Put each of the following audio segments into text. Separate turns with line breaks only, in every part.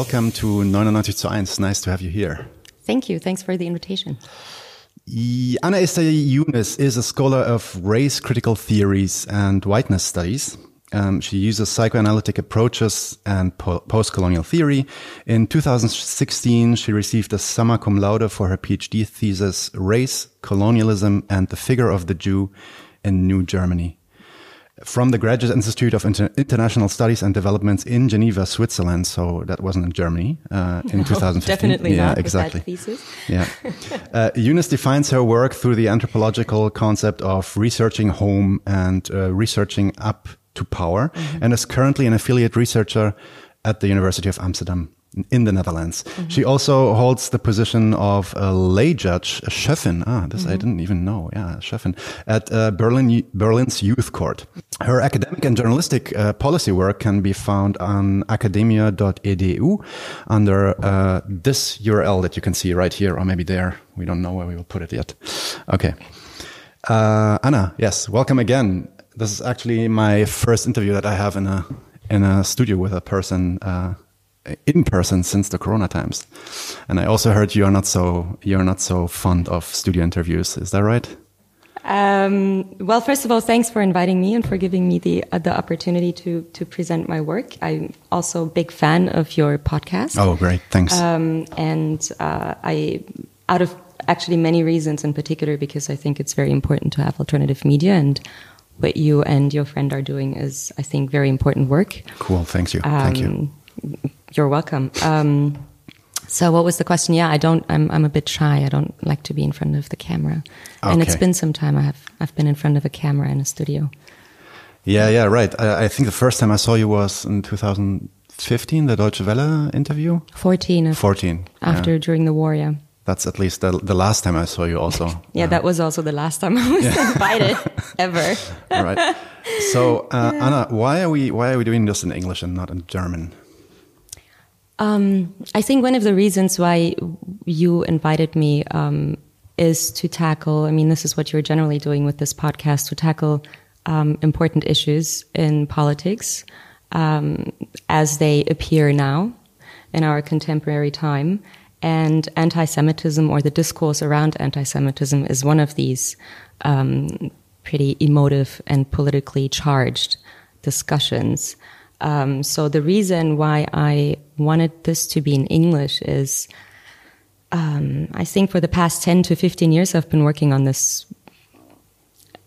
welcome to 99 zu 1. Nice to have you here.
Thank you. Thanks for the invitation.
Anna Esther Younes is a scholar of race critical theories and whiteness studies. Um, she uses psychoanalytic approaches and po post-colonial theory. In 2016, she received a summa cum laude for her PhD thesis, Race, Colonialism, and the Figure of the Jew in New Germany from the Graduate Institute of Inter International Studies and Developments in Geneva, Switzerland. So that wasn't in Germany uh, in no, 2015.
Definitely
yeah,
not.
Exactly.
thesis.
yeah. Uh, Younes defines her work through the anthropological concept of researching home and uh, researching up to power, mm -hmm. and is currently an affiliate researcher at the University of Amsterdam in the Netherlands. Mm -hmm. She also holds the position of a lay judge, a Schöffin. Ah, this mm -hmm. I mm-hmm. didn't even know. Yeah, Schöffin at uh, Berlin Berlin's Youth Court. Her academic and journalistic uh, policy work can be found on academia.edu under uh, this URL that you can see right here, or maybe there. We don't know where we will put it yet. Okay. Uh, Anna, yes, welcome again. This is actually my first interview that I have in a in a studio with a person uh, in person since the corona times. And i also heard you are not so you're not so fond of studio interviews. Is that right?
Um, well first of all thanks for inviting me and for giving me the uh, the opportunity to to present my work. I'm also a big fan of your podcast.
Oh great. Thanks.
Um, and uh, i out of actually many reasons in particular because i think it's very important to have alternative media and what you and your friend are doing is i think very important work.
Cool. Thanks you. Um, thank you. Um,
you're welcome. Um, so what was the question? Yeah, I don't. I'm I'm a bit shy. I don't like to be in front of the camera. Okay. And it's been some time. I have I've been in front of a camera in a studio.
Yeah, yeah, right. I, I think the first time I saw you was in 2015, the Deutsche Welle interview.
14.
14.
After
yeah.
during the war, yeah.
That's at least the, the last time I saw you. Also.
yeah, yeah, that was also the last time I was yeah. invited ever.
right. So, uh, Anna, why are we why are we doing this in English and not in German?
Um, I think one of the reasons why you invited me um, is to tackle, I mean, this is what you're generally doing with this podcast, to tackle um, important issues in politics um, as they appear now in our contemporary time. And anti Semitism or the discourse around anti Semitism is one of these um, pretty emotive and politically charged discussions. Um, so the reason why I wanted this to be in English is, um, I think for the past 10 to 15 years, I've been working on this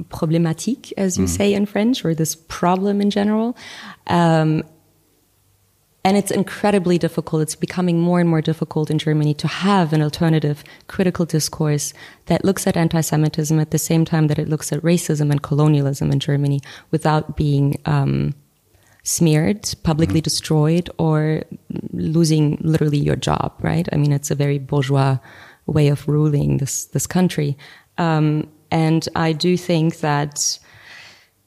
problématique, as you mm. say in French, or this problem in general. Um, and it's incredibly difficult. It's becoming more and more difficult in Germany to have an alternative critical discourse that looks at anti-Semitism at the same time that it looks at racism and colonialism in Germany without being um, smeared, publicly mm. destroyed, or losing literally your job, right? I mean, it's a very bourgeois way of ruling this, this country. Um, and I do think that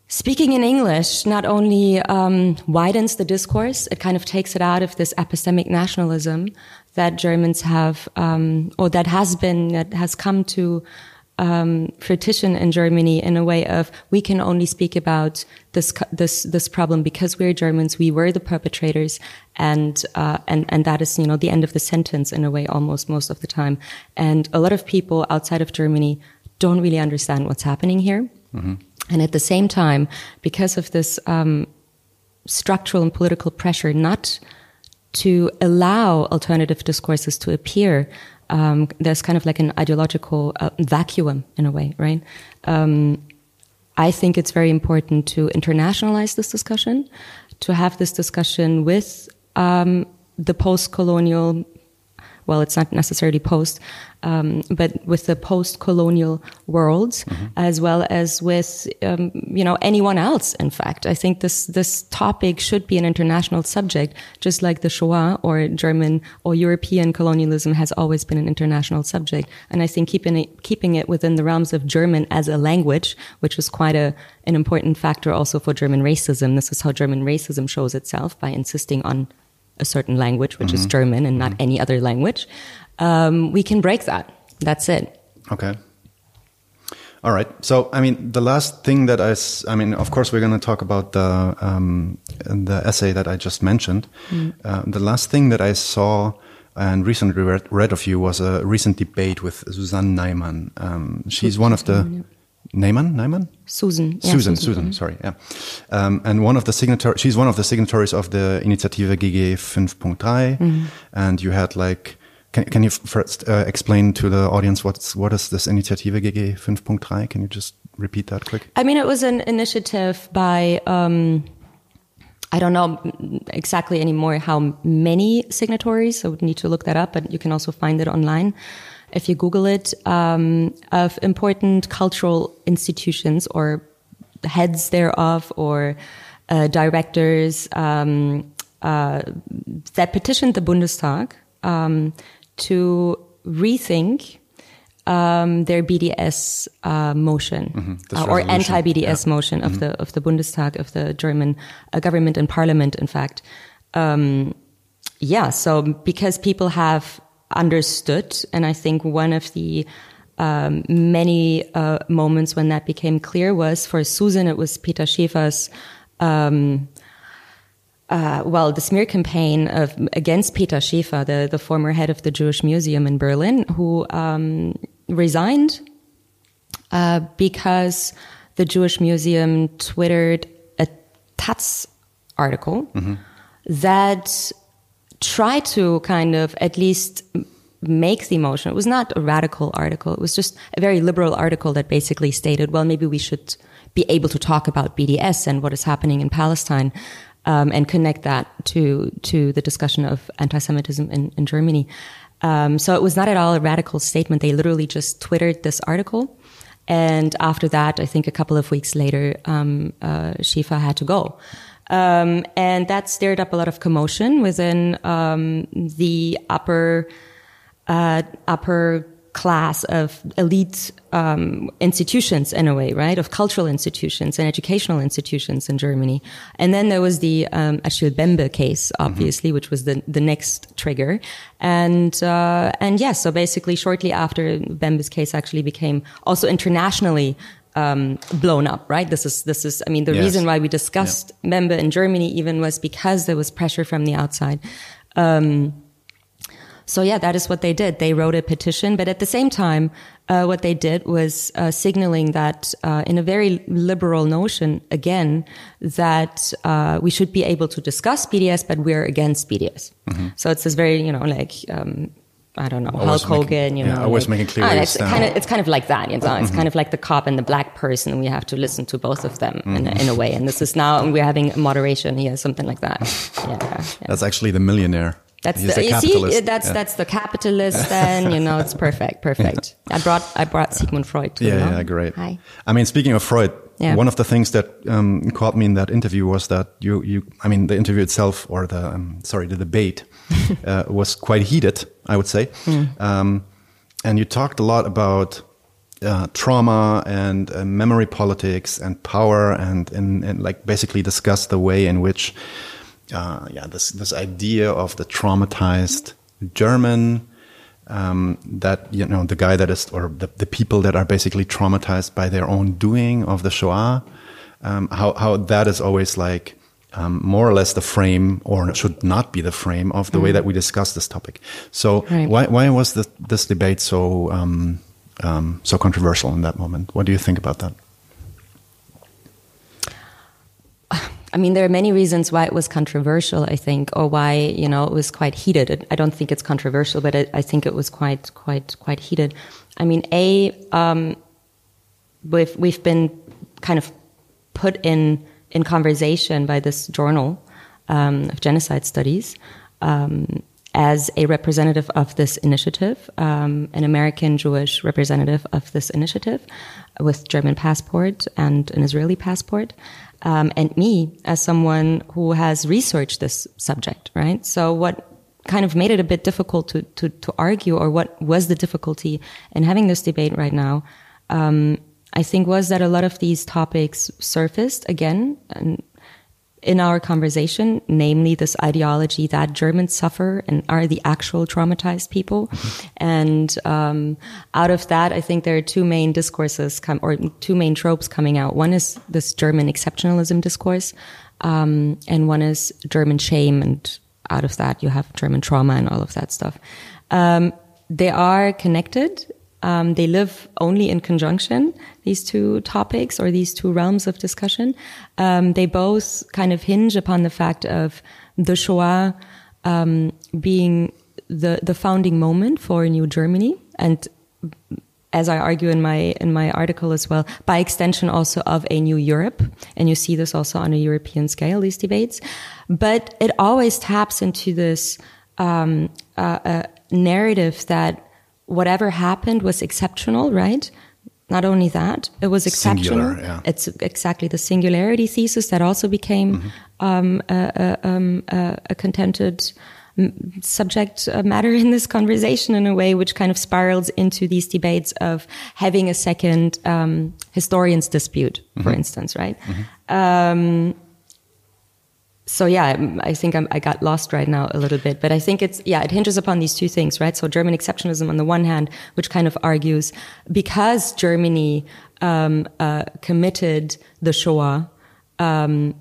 speaking in English not only um, widens the discourse, it kind of takes it out of this epistemic nationalism that Germans have, um, or that has been, that has come to um, in Germany in a way of we can only speak about this this this problem because we're Germans. We were the perpetrators, and uh, and and that is you know the end of the sentence in a way almost most of the time. And a lot of people outside of Germany don't really understand what's happening here. Mm-hmm. And at the same time, because of this um, structural and political pressure not to allow alternative discourses to appear, um, there's kind of like an ideological uh, vacuum in a way, right? Um, I think it's very important to internationalize this discussion, to have this discussion with um, the post-colonial well, it's not necessarily post, um, but with the post-colonial world, mm-hmm. as well as with um, you know anyone else. In fact, I think this this topic should be an international subject, just like the Shoah or German or European colonialism has always been an international subject. And I think keeping it keeping it within the realms of German as a language, which is quite a an important factor also for German racism. This is how German racism shows itself by insisting on a certain language, which mm-hmm. is German and not mm-hmm. any other language, um, we can break that. That's it.
Okay. All right. So, I mean, the last thing that I, I mean, of course, we're going to talk about the um, the essay that I just mentioned. Uh, the last thing that I saw and recently read, read of you was a recent debate with Susanne Neiman. Um, she's one of the Neiman, Neiman,
Susan. yeah,
Susan, Susan, sorry, yeah. Um, and one of the signatories, she's one of the signatories of the Initiative GG 5.3. And you had like, can, can you first uh, explain to the audience what's, what is this Initiative GG 5.3? Can you just repeat that quick?
I mean, it was an initiative by, um, I don't know exactly anymore how many signatories, so we need to look that up, but you can also find it online if you Google it, um, of important cultural institutions or heads thereof or uh, directors um, uh, that petitioned the Bundestag um, to rethink um, their BDS uh, motion
this
uh, or anti-BDS motion of the of the Bundestag of the German uh, government and parliament. In fact, um, yeah. So because people have understood, and I think one of the um, many uh, moments when that became clear was for Susan, it was Peter Schäfer's. Um, uh, well, the smear campaign of against Peter Schäfer, the, the former head of the Jewish Museum in Berlin, who um, resigned uh, because the Jewish Museum twittered a Taz article that tried to kind of at least make the motion. It was not a radical article. It was just a very liberal article that basically stated, well, maybe we should be able to talk about BDS and what is happening in Palestine. Um, and connect that to to the discussion of anti-Semitism in, in Germany. Um, so it was not at all a radical statement. They literally just twittered this article, and after that, I think a couple of weeks later, um, uh, Schäfer had to go. Um, and that stirred up a lot of commotion within um, the upper uh, upper class of elite um, institutions in a way, right? Of cultural institutions and educational institutions in Germany. And then there was the um, Achille Mbembe case, obviously, which was the the next trigger. And uh, and yes, so basically, shortly after Mbembe's case actually became also internationally um, blown up, right? This is, this is, I mean, the
Yes.
reason why we discussed Mbembe in Germany even was because there was pressure from the outside. Um, so yeah, that is what they did. They wrote a petition, but at the same time, uh, what they did was uh, signaling that, uh, in a very liberal notion, again, that uh, we should be able to discuss BDS, but we're against BDS. So it's this very, you know, like um, I don't know,
Mm-hmm. Always
Hulk
making-
Hogan, you
yeah,
know,
always
like-
making clear
Ah, it's kind of it's kind of like that. You know, it's
Mm-hmm.
kind of like the cop and the black person. We have to listen to both of them in, a, in a way. And this is now we're having a moderation here, something like that. Yeah, yeah.
That's actually the millionaire.
That's
He's
the,
a
you see,
capitalist.
that's
Yeah.
that's the capitalist. Then you know, it's perfect, perfect. I brought I brought Sigmund Freud. Too,
Yeah, yeah, great.
Hi.
I mean, speaking of Freud,
Yeah.
one of the things that um, caught me in that interview was that you, you, I mean, the interview itself, or the, um, sorry, the debate, uh, was quite heated, I would say.
Hmm.
Um, and you talked a lot about uh, trauma and uh, memory politics and power, and, and, and like basically discuss the way in which, uh, yeah, this this idea of the traumatized German um, that you know the guy that is or the, the people that are basically traumatized by their own doing of the Shoah, um, how how that is always like um, more or less the frame or should not be the frame of the way that we discuss this topic. So
Right.
why why was this this debate so um, um, so controversial in that moment? What do you think about that?
I mean, there are many reasons why it was controversial, I think, or why, you know, it was quite heated. I don't think it's controversial, but I, I think it was quite, quite, quite heated. I mean, A, um, we've, we've been kind of put in, in conversation by this journal um, of genocide studies um, as a representative of this initiative, um, an American Jewish representative of this initiative with German passport and an Israeli passport, um, and me as someone who has researched this subject, right? So what kind of made it a bit difficult to, to, to argue or what was the difficulty in having this debate right now, um, I think was that a lot of these topics surfaced again and in our conversation, namely this ideology that Germans suffer and are the actual traumatized people. And um, out of that, I think there are two main discourses come, or two main tropes coming out. One is this German exceptionalism discourse, um, and one is German shame, and out of that you have German trauma and all of that stuff. Um, they are connected um, they live only in conjunction, these two topics or these two realms of discussion. Um, they both kind of hinge upon the fact of the Shoah um, being the, the founding moment for a new Germany. And as I argue in my in my article as well, by extension also of a new Europe, and you see this also on a European scale. These debates, but it always taps into this um, uh, uh, narrative that whatever happened was exceptional, right? Not only that, it was exceptional.
Singular, yeah.
It's exactly the singularity thesis that also became mm-hmm. um, a, a, um, a, contented subject matter in this conversation in a way which kind of spirals into these debates of having a second um, historians dispute, for mm-hmm. instance, right? Mm-hmm. Um, so yeah, I think I'm, i got lost right now a little bit, but I think it's yeah, it hinges upon these two things, right? So German exceptionalism on the one hand, which kind of argues because Germany um, uh, committed the Shoah, um,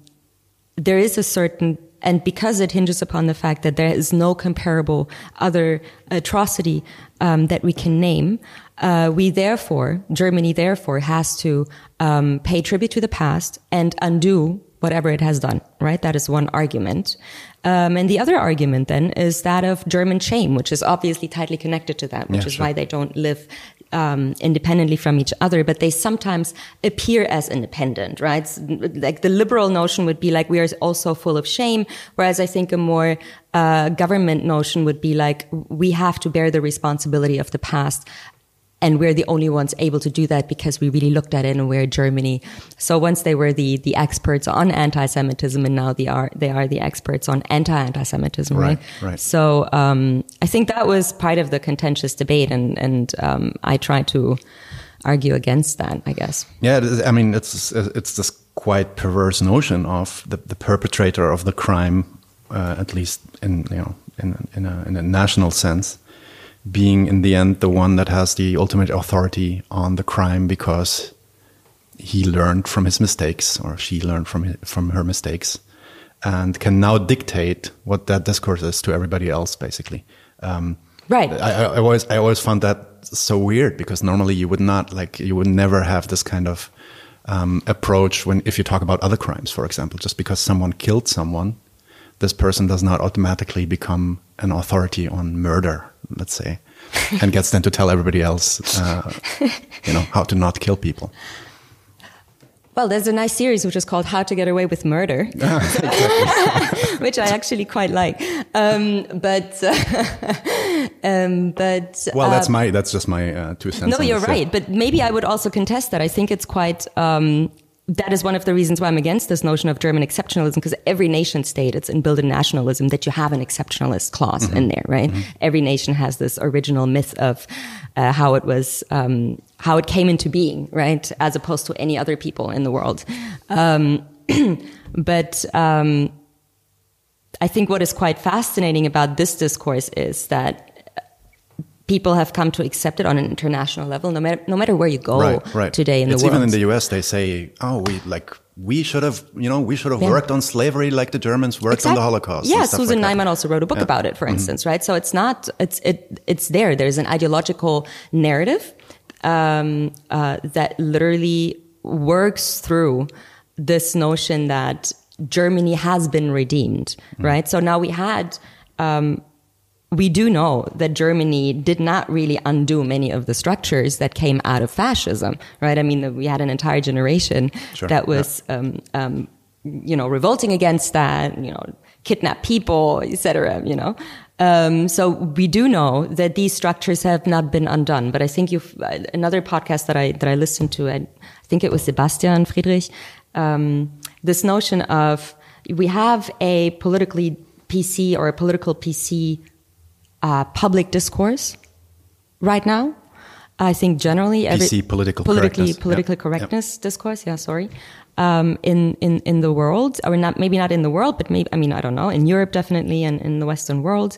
there is a certain and because it hinges upon the fact that there is no comparable other atrocity um, that we can name, uh, we therefore, Germany therefore has to um, pay tribute to the past and undo whatever it has done, right? That is one argument. Um, and the other argument then is that of German shame, which is obviously tightly connected to that, which yeah, is sure. why they don't live um, independently from each other, but they sometimes appear as independent, right? Like the liberal notion would be like we are also full of shame, whereas I think a more uh, government notion would be like we have to bear the responsibility of the past and we're the only ones able to do that because we really looked at it and we're Germany. So once they were the the experts on anti-Semitism, and now they are they are the experts on anti-anti-Semitism, right?
Right. right.
So um, I think that was part of the contentious debate, and and um, I tried to argue against that. I guess.
Yeah, I mean it's it's this quite perverse notion of the, the perpetrator of the crime, uh, at least in you know in in a, in a national sense being in the end the one that has the ultimate authority on the crime because he learned from his mistakes or she learned from his, from her mistakes and can now dictate what that discourse is to everybody else basically. Um,
right.
I, I, always i always found that so weird because normally you would not like you would never have this kind of um, approach when if you talk about other crimes for example. Just because someone killed someone this person does not automatically become an authority on murder let's say, and gets them to tell everybody else, uh, you know, how to not kill people.
Well, there's a nice series which is called How to Get Away with Murder, which I actually quite like. Um, but, uh, um, but
well, that's uh, my that's just my uh, two cents.
No, you're right. But maybe I would also contest that. I think it's quite um, that is one of the reasons why I'm against this notion of German exceptionalism, because every nation state, it's inbuilt in nationalism that you have an exceptionalist clause mm-hmm. in there, right? Mm-hmm. Every nation has this original myth of uh, how it was, um, how it came into being, right? As opposed to any other people in the world. Um, but, um, I think what is quite fascinating about this discourse is that people have come to accept it on an international level, no matter no matter where you go
right, right.
today in
it's
the world.
Even in the U.S., they say, "Oh, we like we should have, you know, we should have yeah. worked on slavery like the Germans worked exactly. on the Holocaust."
Yeah, Susan like Neiman also wrote a book yeah. about it, for mm -hmm. instance, right? So it's not it's it it's there. There's an ideological narrative um, uh, that literally works through this notion that Germany has been redeemed, mm -hmm. right? So now we had. Um, we do know that Germany did not really undo many of the structures that came out of fascism, right? I mean, we had an entire generation sure, that was, yeah. um, um, you know, revolting against that, you know, kidnap people, etc. You know, um, so we do know that these structures have not been undone. But I think you've another podcast that I that I listened to, I think it was Sebastian Friedrich. Um, this notion of we have a politically PC or a political PC uh, public discourse right now. I think generally every
political
politically
correctness.
political
Yep.
correctness discourse. Yeah, sorry. Um, in in in the world, or not maybe not in the world, but maybe I mean I don't know in Europe definitely, and in the Western world.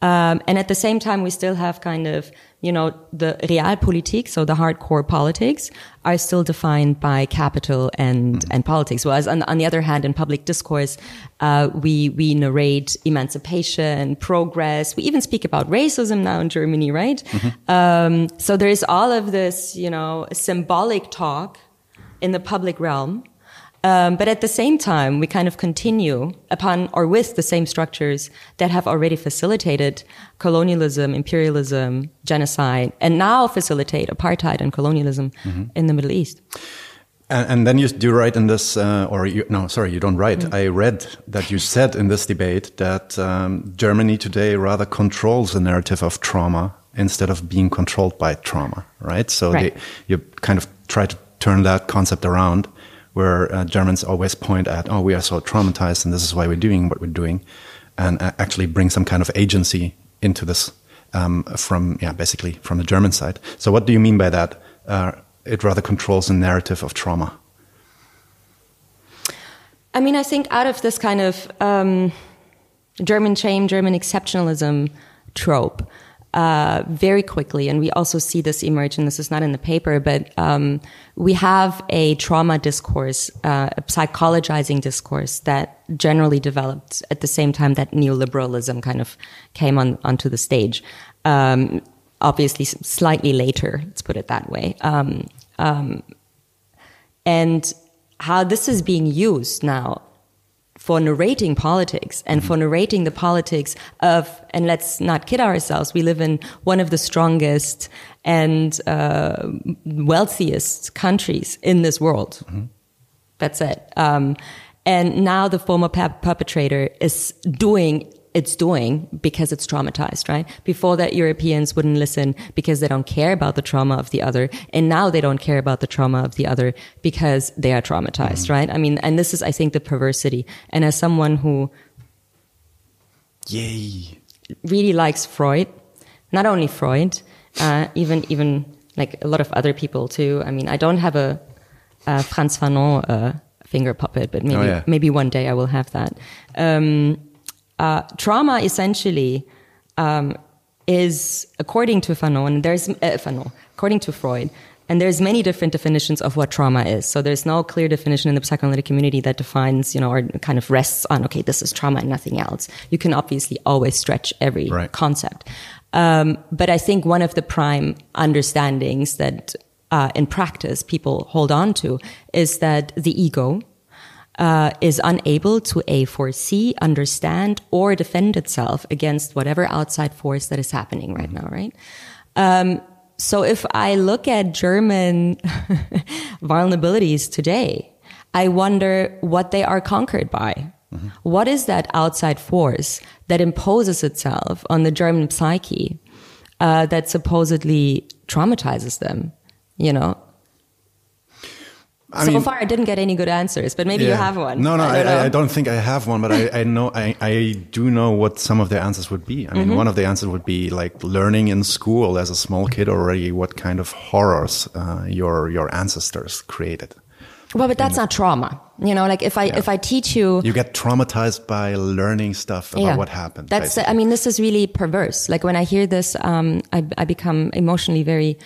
Um, and at the same time, we still have kind of you know the realpolitik, so the hardcore politics, are still defined by capital and and politics. Whereas on, on the other hand, in public discourse, uh, we we narrate emancipation, progress. We even speak about racism now in Germany, right? Um, so there is all of this, you know, symbolic talk in the public realm. Um, but at the same time, we kind of continue upon or with the same structures that have already facilitated colonialism, imperialism, genocide, and now facilitate apartheid and colonialism in the Middle East.
And, and then you do write in this, uh, or you, no, sorry, you don't write. I read that you said in this debate that um, Germany today rather controls the narrative of trauma instead of being controlled by trauma, right? So
Right.
They, you kind of try to turn that concept around, where uh, Germans always point at, oh, we are so traumatized, and this is why we're doing what we're doing, and uh, actually bring some kind of agency into this um, from, yeah, basically from the German side. So what do you mean by that? Uh, it rather controls the narrative of trauma.
I mean, I think out of this kind of um, German shame, German exceptionalism trope, uh, very quickly, and we also see this emerge, and this is not in the paper, but um, we have a trauma discourse, uh, a psychologizing discourse that generally developed at the same time that neoliberalism kind of came on onto the stage. Um, obviously, slightly later, let's put it that way. Um, um, and how this is being used now for narrating politics and for narrating the politics of, and let's not kid ourselves, we live in one of the strongest and uh, wealthiest countries in this world. That's it. Um, and now the former per- perpetrator is doing it's doing because it's traumatized, right? Before that, Europeans wouldn't listen because they don't care about the trauma of the other. And now they don't care about the trauma of the other because they are traumatized, right? I mean, and this is, I think, the perversity. And as someone who
Yay.
really likes Freud, not only Freud, uh, even even like a lot of other people too. I mean, I don't have a, a Frantz Fanon uh, finger puppet, but maybe
Oh, yeah.
maybe one day I will have that. Um, uh, trauma essentially um, is, according to Fanon, and there's uh, Fanon, according to Freud, and there's many different definitions of what trauma is. So there's no clear definition in the psychoanalytic community that defines, you know, or kind of rests on, okay, this is trauma and nothing else. You can obviously always stretch every
Right.
concept. Um, but I think one of the prime understandings that uh, in practice people hold on to is that the ego uh, is unable to a foresee, understand, or defend itself against whatever outside force that is happening right now, right? Um, so if I look at German vulnerabilities today, I wonder what they are conquered by. What is that outside force that imposes itself on the German psyche uh, that supposedly traumatizes them? You know.
I
so
mean-
far, I didn't get any good answers, but maybe you have one.
No, no, I,
don't.
I, I don't think I have one, but I, I know I, I do know what some of the answers would be. I mean,
Mm-hmm.
one of the answers would be like learning in school as a small kid already what kind of horrors uh, your your ancestors created.
Well, but that's not trauma. You know, like if I if I teach you,
You get traumatized by learning stuff about what happened.
That's
basically.
I mean, this is really perverse. Like when I hear this, um, I, I become emotionally very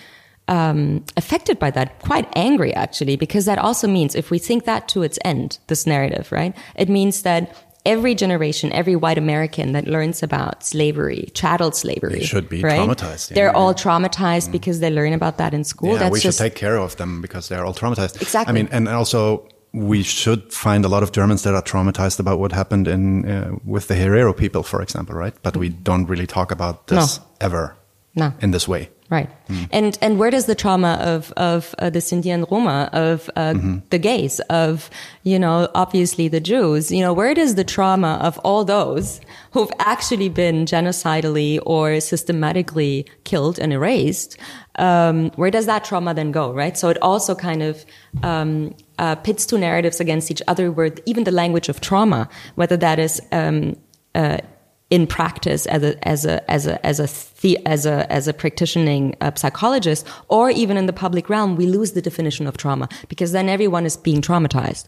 um, affected by that, quite angry actually, because that also means if we think that to its end, this narrative, right? It means that every generation, every white American that learns about slavery, chattel slavery,
They should be
right?
traumatized, yeah. Mm.
They're all traumatized because they learn about that in school.
yeah,
That's
we should
just
take care of them because they're all traumatized.
Exactly.
I mean, and also we should find a lot of Germans that are traumatized about what happened in uh, with the Herero people, for example, right? But we don't really talk about this ever
No.
in this way.
Right.
Hmm.
And and where does the trauma of of uh, the Sinti and Roma, of uh,
Mm-hmm.
the gays, of you know obviously the Jews, you know where does the trauma of all those who've actually been genocidally or systematically killed and erased, um, where does that trauma then go? Right. So it also kind of um, uh, pits two narratives against each other, where even the language of trauma, whether that is um, uh, in practice as a as a as a as a the, as a as a practicing uh, psychologist or even in the public realm we lose the definition of trauma because then everyone is being traumatized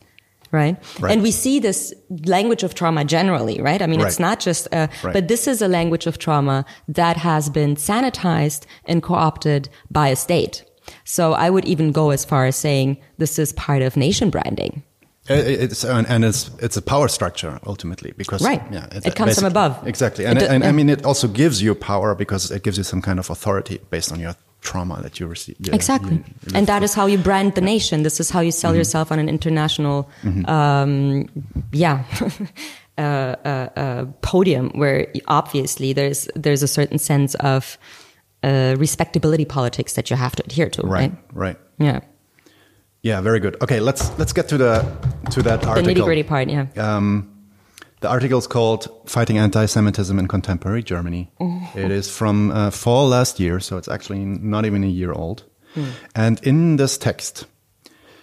right?
Right.
And we see this language of trauma generally, right? I mean, it's not just, uh,
Right.
but this is a language of trauma that has been sanitized and co-opted by a state. So I would even go as far as saying this is part of nation branding.
It- It's and and it's it's a power structure ultimately because
Right.
yeah
It comes from above.
exactly and
It
and I mean it also gives you power because it gives you some kind of authority based on your trauma that you receive yeah,
Exactly.
you- you
and that is how you brand the nation. This is how you sell yourself on an international, um, yeah, uh, uh, uh, podium where obviously there's there's a certain sense of uh, respectability politics that you have to adhere to,
right
right?
right
Yeah,
yeah very good okay let's let's get to the to that article.
the nitty gritty part. Yeah.
Um, the article is called "Fighting Anti-Semitism in Contemporary Germany." It is from uh, fall last year, so it's actually not even a year old. And in this text,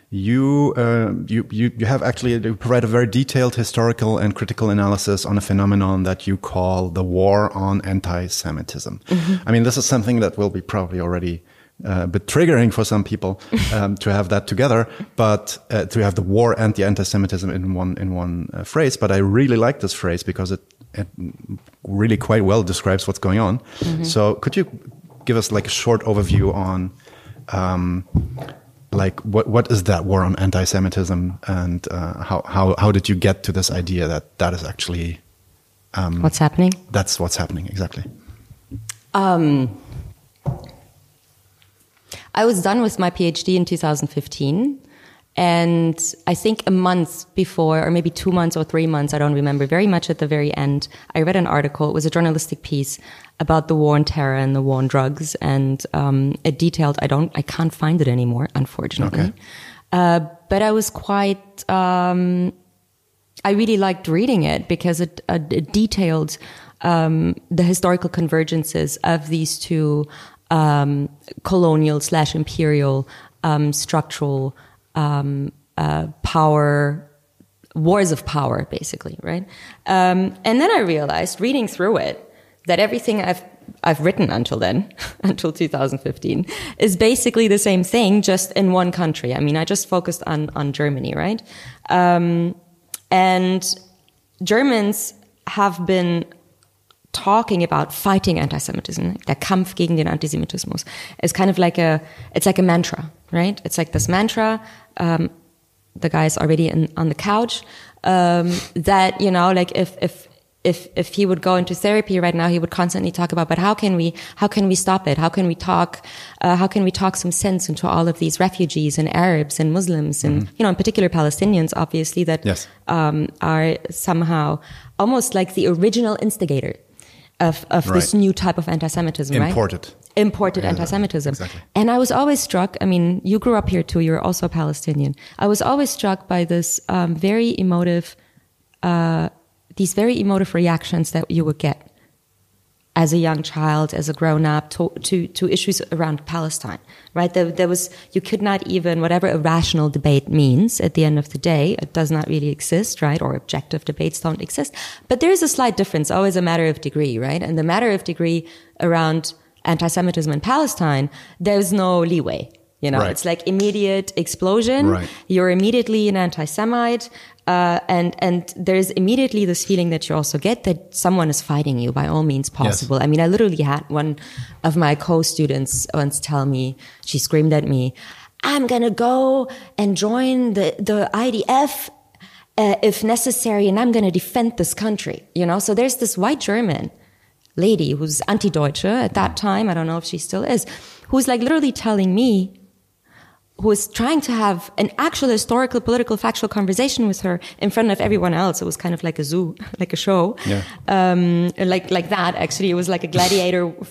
you, uh, you you you have actually you provide a very detailed historical and critical analysis on a phenomenon that you call the war on anti-Semitism. I mean, this is something that will be probably already. Uh, a bit triggering for some people um, to have that together, but uh, to have the war and the anti-Semitism in one in one uh, phrase. But I really like this phrase because it, it really quite well describes what's going on. So, could you give us like a short overview on um, like what what is that war on anti-Semitism and uh, how how how did you get to this idea that that is actually
What's happening?
that's what's happening exactly?
Um, I was done with my PhD in 2015. And I think a month before, or maybe two months or three months, I don't remember, very much at the very end, I read an article. It was a journalistic piece about the war on terror and the war on drugs. And um, it detailed, I don't, I can't find it anymore, unfortunately.
Okay.
Uh, but I was quite, um, I really liked reading it because it, uh, it detailed um, the historical convergences of these two um, colonial slash imperial um, structural um, uh, power wars of power, basically, right? Um, and then I realized, reading through it, that everything I've I've written until then, until 2015, is basically the same thing, just in one country. I mean, I just focused on on Germany, right? Um, and Germans have been talking about fighting anti-Semitism, der Kampf gegen den Antisemitismus, is kind of like a, it's like a mantra, right? It's like this mantra. Um, the guy's already in, on the couch. Um, that you know, like if if if if he would go into therapy right now, he would constantly talk about, but how can we how can we stop it? How can we talk? Uh, how can we talk some sense into all of these refugees and Arabs and Muslims and you know, in particular Palestinians, obviously that
Yes.
um, are somehow almost like the original instigator of, of this new type of anti-Semitism, right?
Imported.
Imported
Yeah,
anti-Semitism.
exactly.
And I was always struck, I mean, you grew up here too, you're also Palestinian. I was always struck by this um, very emotive, uh, these very emotive reactions that you would get as a young child, as a grown up, to, to, to issues around Palestine, right? There, there was, you could not even, whatever a rational debate means at the end of the day, it does not really exist, right? Or objective debates don't exist. But there is a slight difference, always a matter of degree, right? And the matter of degree around anti-Semitism in Palestine, there's no leeway. You know,
Right.
it's like immediate explosion.
Right.
You're immediately an anti-Semite, uh, and and there's immediately this feeling that you also get that someone is fighting you by all means possible. I mean, I literally had one of my co-students once tell me, she screamed at me, "I'm gonna go and join the the IDF." Uh, if necessary, and I'm going to defend this country, you know. So there's this white German lady who's anti-Deutsche at that time. I don't know if she still is, who's like literally telling me, who was trying to have an actual historical, political, factual conversation with her in front of everyone else. It was kind of like a zoo, like a show,
Yeah.
um, like like that. Actually, it was like a gladiator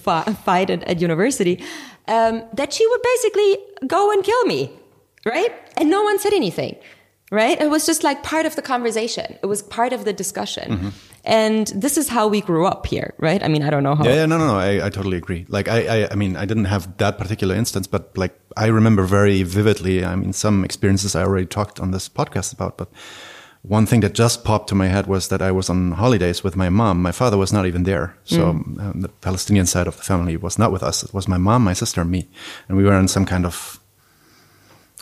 fight at, at university. Um, that she would basically go and kill me, right? And no one said anything, right? It was just like part of the conversation. It was part of the discussion.
Mm-hmm.
And this is how we grew up here, right? I mean, I don't know how.
Yeah, yeah, no, no, no. I, I totally agree. Like, I, I, I mean, I didn't have that particular instance, but like, I remember very vividly. I mean, some experiences I already talked on this podcast about, but one thing that just popped to my head was that I was on holidays with my mom. My father was not even there. So um, the Palestinian side of the family was not with us. It was my mom, my sister, and me. And we were in some kind of,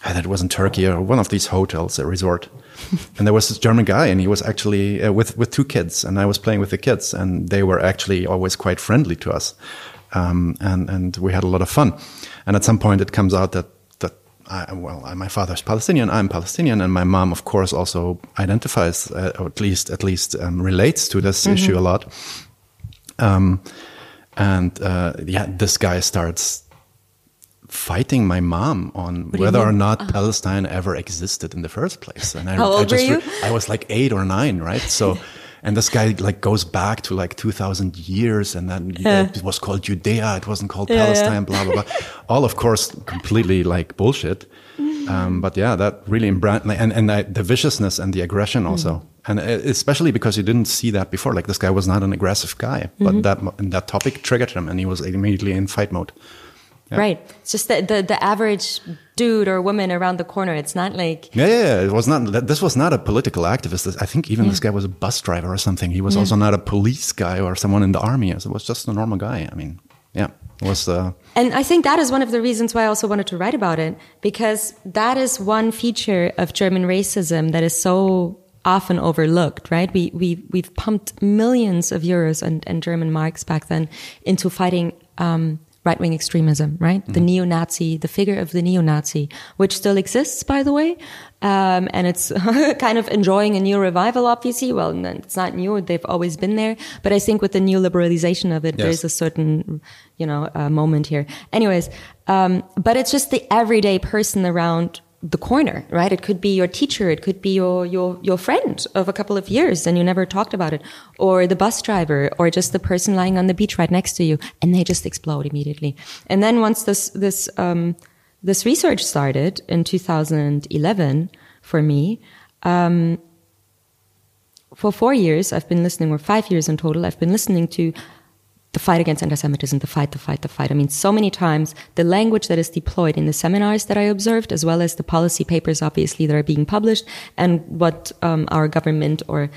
I think it was in Turkey or one of these hotels, a resort. and there was this German guy, and he was actually uh, with, with two kids. And I was playing with the kids, and they were actually always quite friendly to us. Um, and, and we had a lot of fun. And at some point, it comes out that I, well, my father's Palestinian, I'm Palestinian, and my mom, of course, also identifies, uh, or at least at least um, relates to this mm -hmm. issue a lot. Um, and uh, yeah, this guy starts fighting my mom on whether or not uh -huh. Palestine ever existed in the first place.
And I, How old I just, were
you? I was like eight or nine, right? So. and this guy like goes back to like 2000 years and then yeah. it was called judea it wasn't called yeah, palestine blah blah blah all of course completely like bullshit um, but yeah that really and and the viciousness and the aggression also mm. and especially because you didn't see that before like this guy was not an aggressive guy but mm -hmm. that that topic triggered him and he was immediately in fight mode
yeah. Right. It's just the, the, the average dude or woman around the corner. It's not like
yeah, yeah, yeah. It was not. This was not a political activist. I think even yeah. this guy was a bus driver or something. He was also not a police guy or someone in the army. It was just a normal guy. I mean, yeah, it was. Uh,
and I think that is one of the reasons why I also wanted to write about it because that is one feature of German racism that is so often overlooked, right? We we we've pumped millions of euros and, and German marks back then into fighting um, right wing extremism, right? Mm. The neo Nazi, the figure of the neo Nazi, which still exists, by the way. Um, and it's kind of enjoying a new revival, obviously. Well, it's not new. They've always been there. But I think with the new liberalization of it, yes. there's a certain, you know, uh, moment here. Anyways, um, but it's just the everyday person around the corner, right? It could be your teacher, it could be your, your, your friend of a couple of years and you never talked about it, or the bus driver, or just the person lying on the beach right next to you, and they just explode immediately. And then once this, this, um, this research started in 2011 for me, um, for four years, I've been listening, or five years in total, I've been listening to the fight against anti-Semitism, the fight, the fight, the fight. I mean, so many times the language that is deployed in the seminars that I observed, as well as the policy papers, obviously, that are being published, and what um, our government or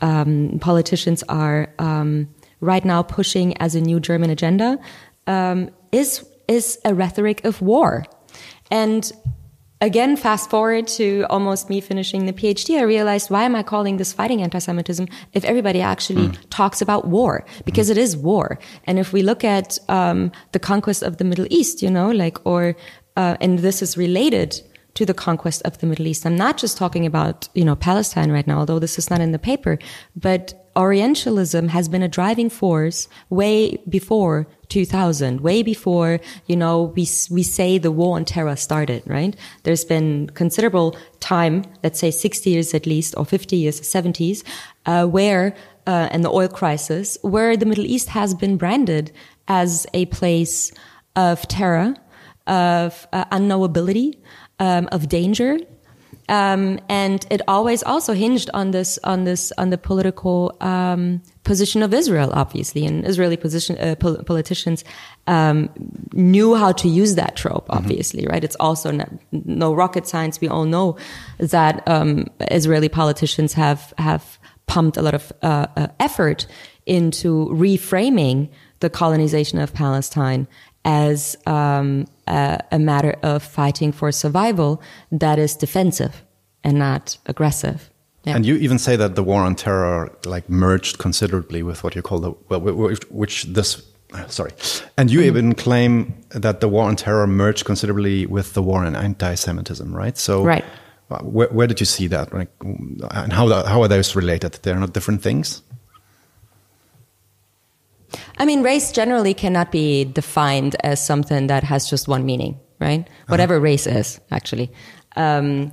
um, politicians are um, right now pushing as a new German agenda, um, is is a rhetoric of war, and again, fast forward to almost me finishing the PhD, I realized why am I calling this fighting anti-Semitism if everybody actually mm. talks about war? Because mm. it is war. And if we look at um, the conquest of the Middle East, you know, like, or, uh, and this is related to the conquest of the Middle East. I'm not just talking about, you know, Palestine right now, although this is not in the paper, but Orientalism has been a driving force way before 2000, way before, you know, we, we say the war on terror started, right? There's been considerable time, let's say 60 years at least, or 50 years, 70s, uh, where, uh, and the oil crisis, where the Middle East has been branded as a place of terror, of uh, unknowability, um, of danger, um, and it always also hinged on this, on this, on the political um, position of Israel, obviously. And Israeli position, uh, pol politicians um, knew how to use that trope, mm-hmm. obviously, mm-hmm. right? It's also no, no, rocket science. We all know that um, Israeli politicians have have pumped a lot of uh, uh, effort into reframing the colonization of Palestine as um, a matter of fighting for survival that is defensive and not aggressive.
Yeah. And you even say that the war on terror like merged considerably with what you call the well, which this sorry, and you mm. even claim that the war on terror merged considerably with the war on anti-Semitism, right? So,
right.
Where, where did you see that, like, and how how are those related? They're not different things.
I mean, race generally cannot be defined as something that has just one meaning, right? Whatever uh -huh. race is, actually. Um,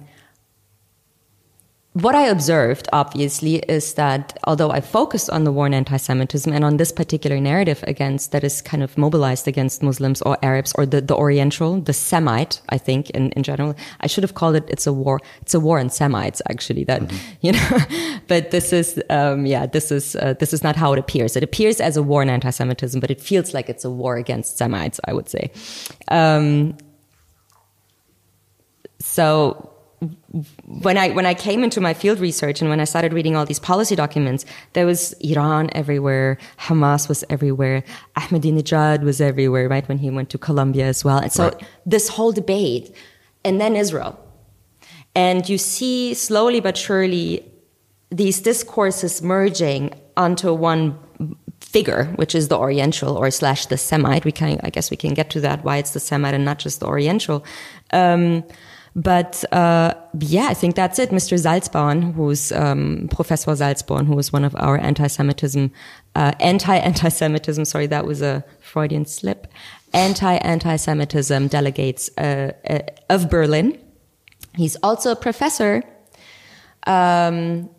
what I observed, obviously, is that although I focused on the war on anti-Semitism and on this particular narrative against that is kind of mobilized against Muslims or Arabs or the, the Oriental, the Semite, I think in, in general, I should have called it, it's a war, it's a war on Semites, actually, that, mm-hmm. you know, but this is, um, yeah, this is, uh, this is not how it appears. It appears as a war on anti-Semitism, but it feels like it's a war against Semites, I would say. Um, so when I when I came into my field research and when I started reading all these policy documents, there was Iran everywhere, Hamas was everywhere, Ahmadinejad was everywhere, right? When he went to Columbia as well, and so right. this whole debate, and then Israel, and you see slowly but surely these discourses merging onto one figure, which is the Oriental or slash the Semite. We can, I guess, we can get to that why it's the Semite and not just the Oriental. Um, but uh, yeah, I think that's it. Mr. Salzborn, who's um, Professor Salzborn, who was one of our anti-Semitism, uh, anti-anti-Semitism. Sorry, that was a Freudian slip. Anti-anti-Semitism delegates uh, uh of Berlin. He's also a professor. Um,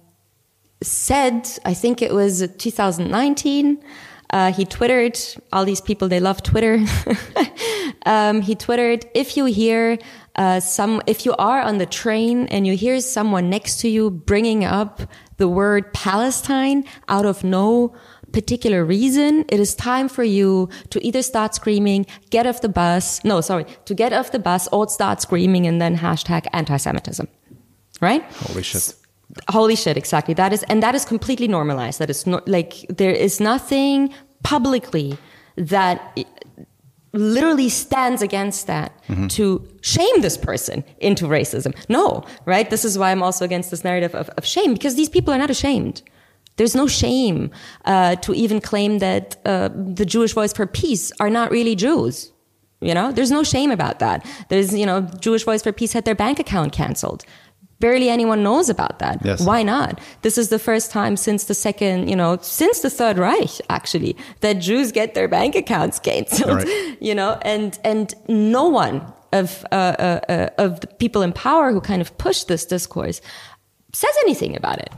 said, I think it was 2019. Uh, he twittered all these people they love twitter um, he twittered if you hear uh, some, if you are on the train and you hear someone next to you bringing up the word Palestine out of no particular reason, it is time for you to either start screaming, get off the bus. No, sorry, to get off the bus or start screaming and then hashtag anti-Semitism. Right?
Holy shit.
Holy shit, exactly. That is, and that is completely normalized. That is not like, there is nothing publicly that literally stands against that mm-hmm. to shame this person into racism. No, right? This is why I'm also against this narrative of, of shame because these people are not ashamed. There's no shame uh, to even claim that uh, the Jewish Voice for Peace are not really Jews. You know, there's no shame about that. There's, you know, Jewish Voice for Peace had their bank account canceled barely anyone knows about that.
Yes.
Why not? This is the first time since the second, you know, since the Third Reich, actually, that Jews get their bank accounts canceled, right. you know, and, and no one of, uh, uh, uh, of the people in power who kind of push this discourse says anything about it.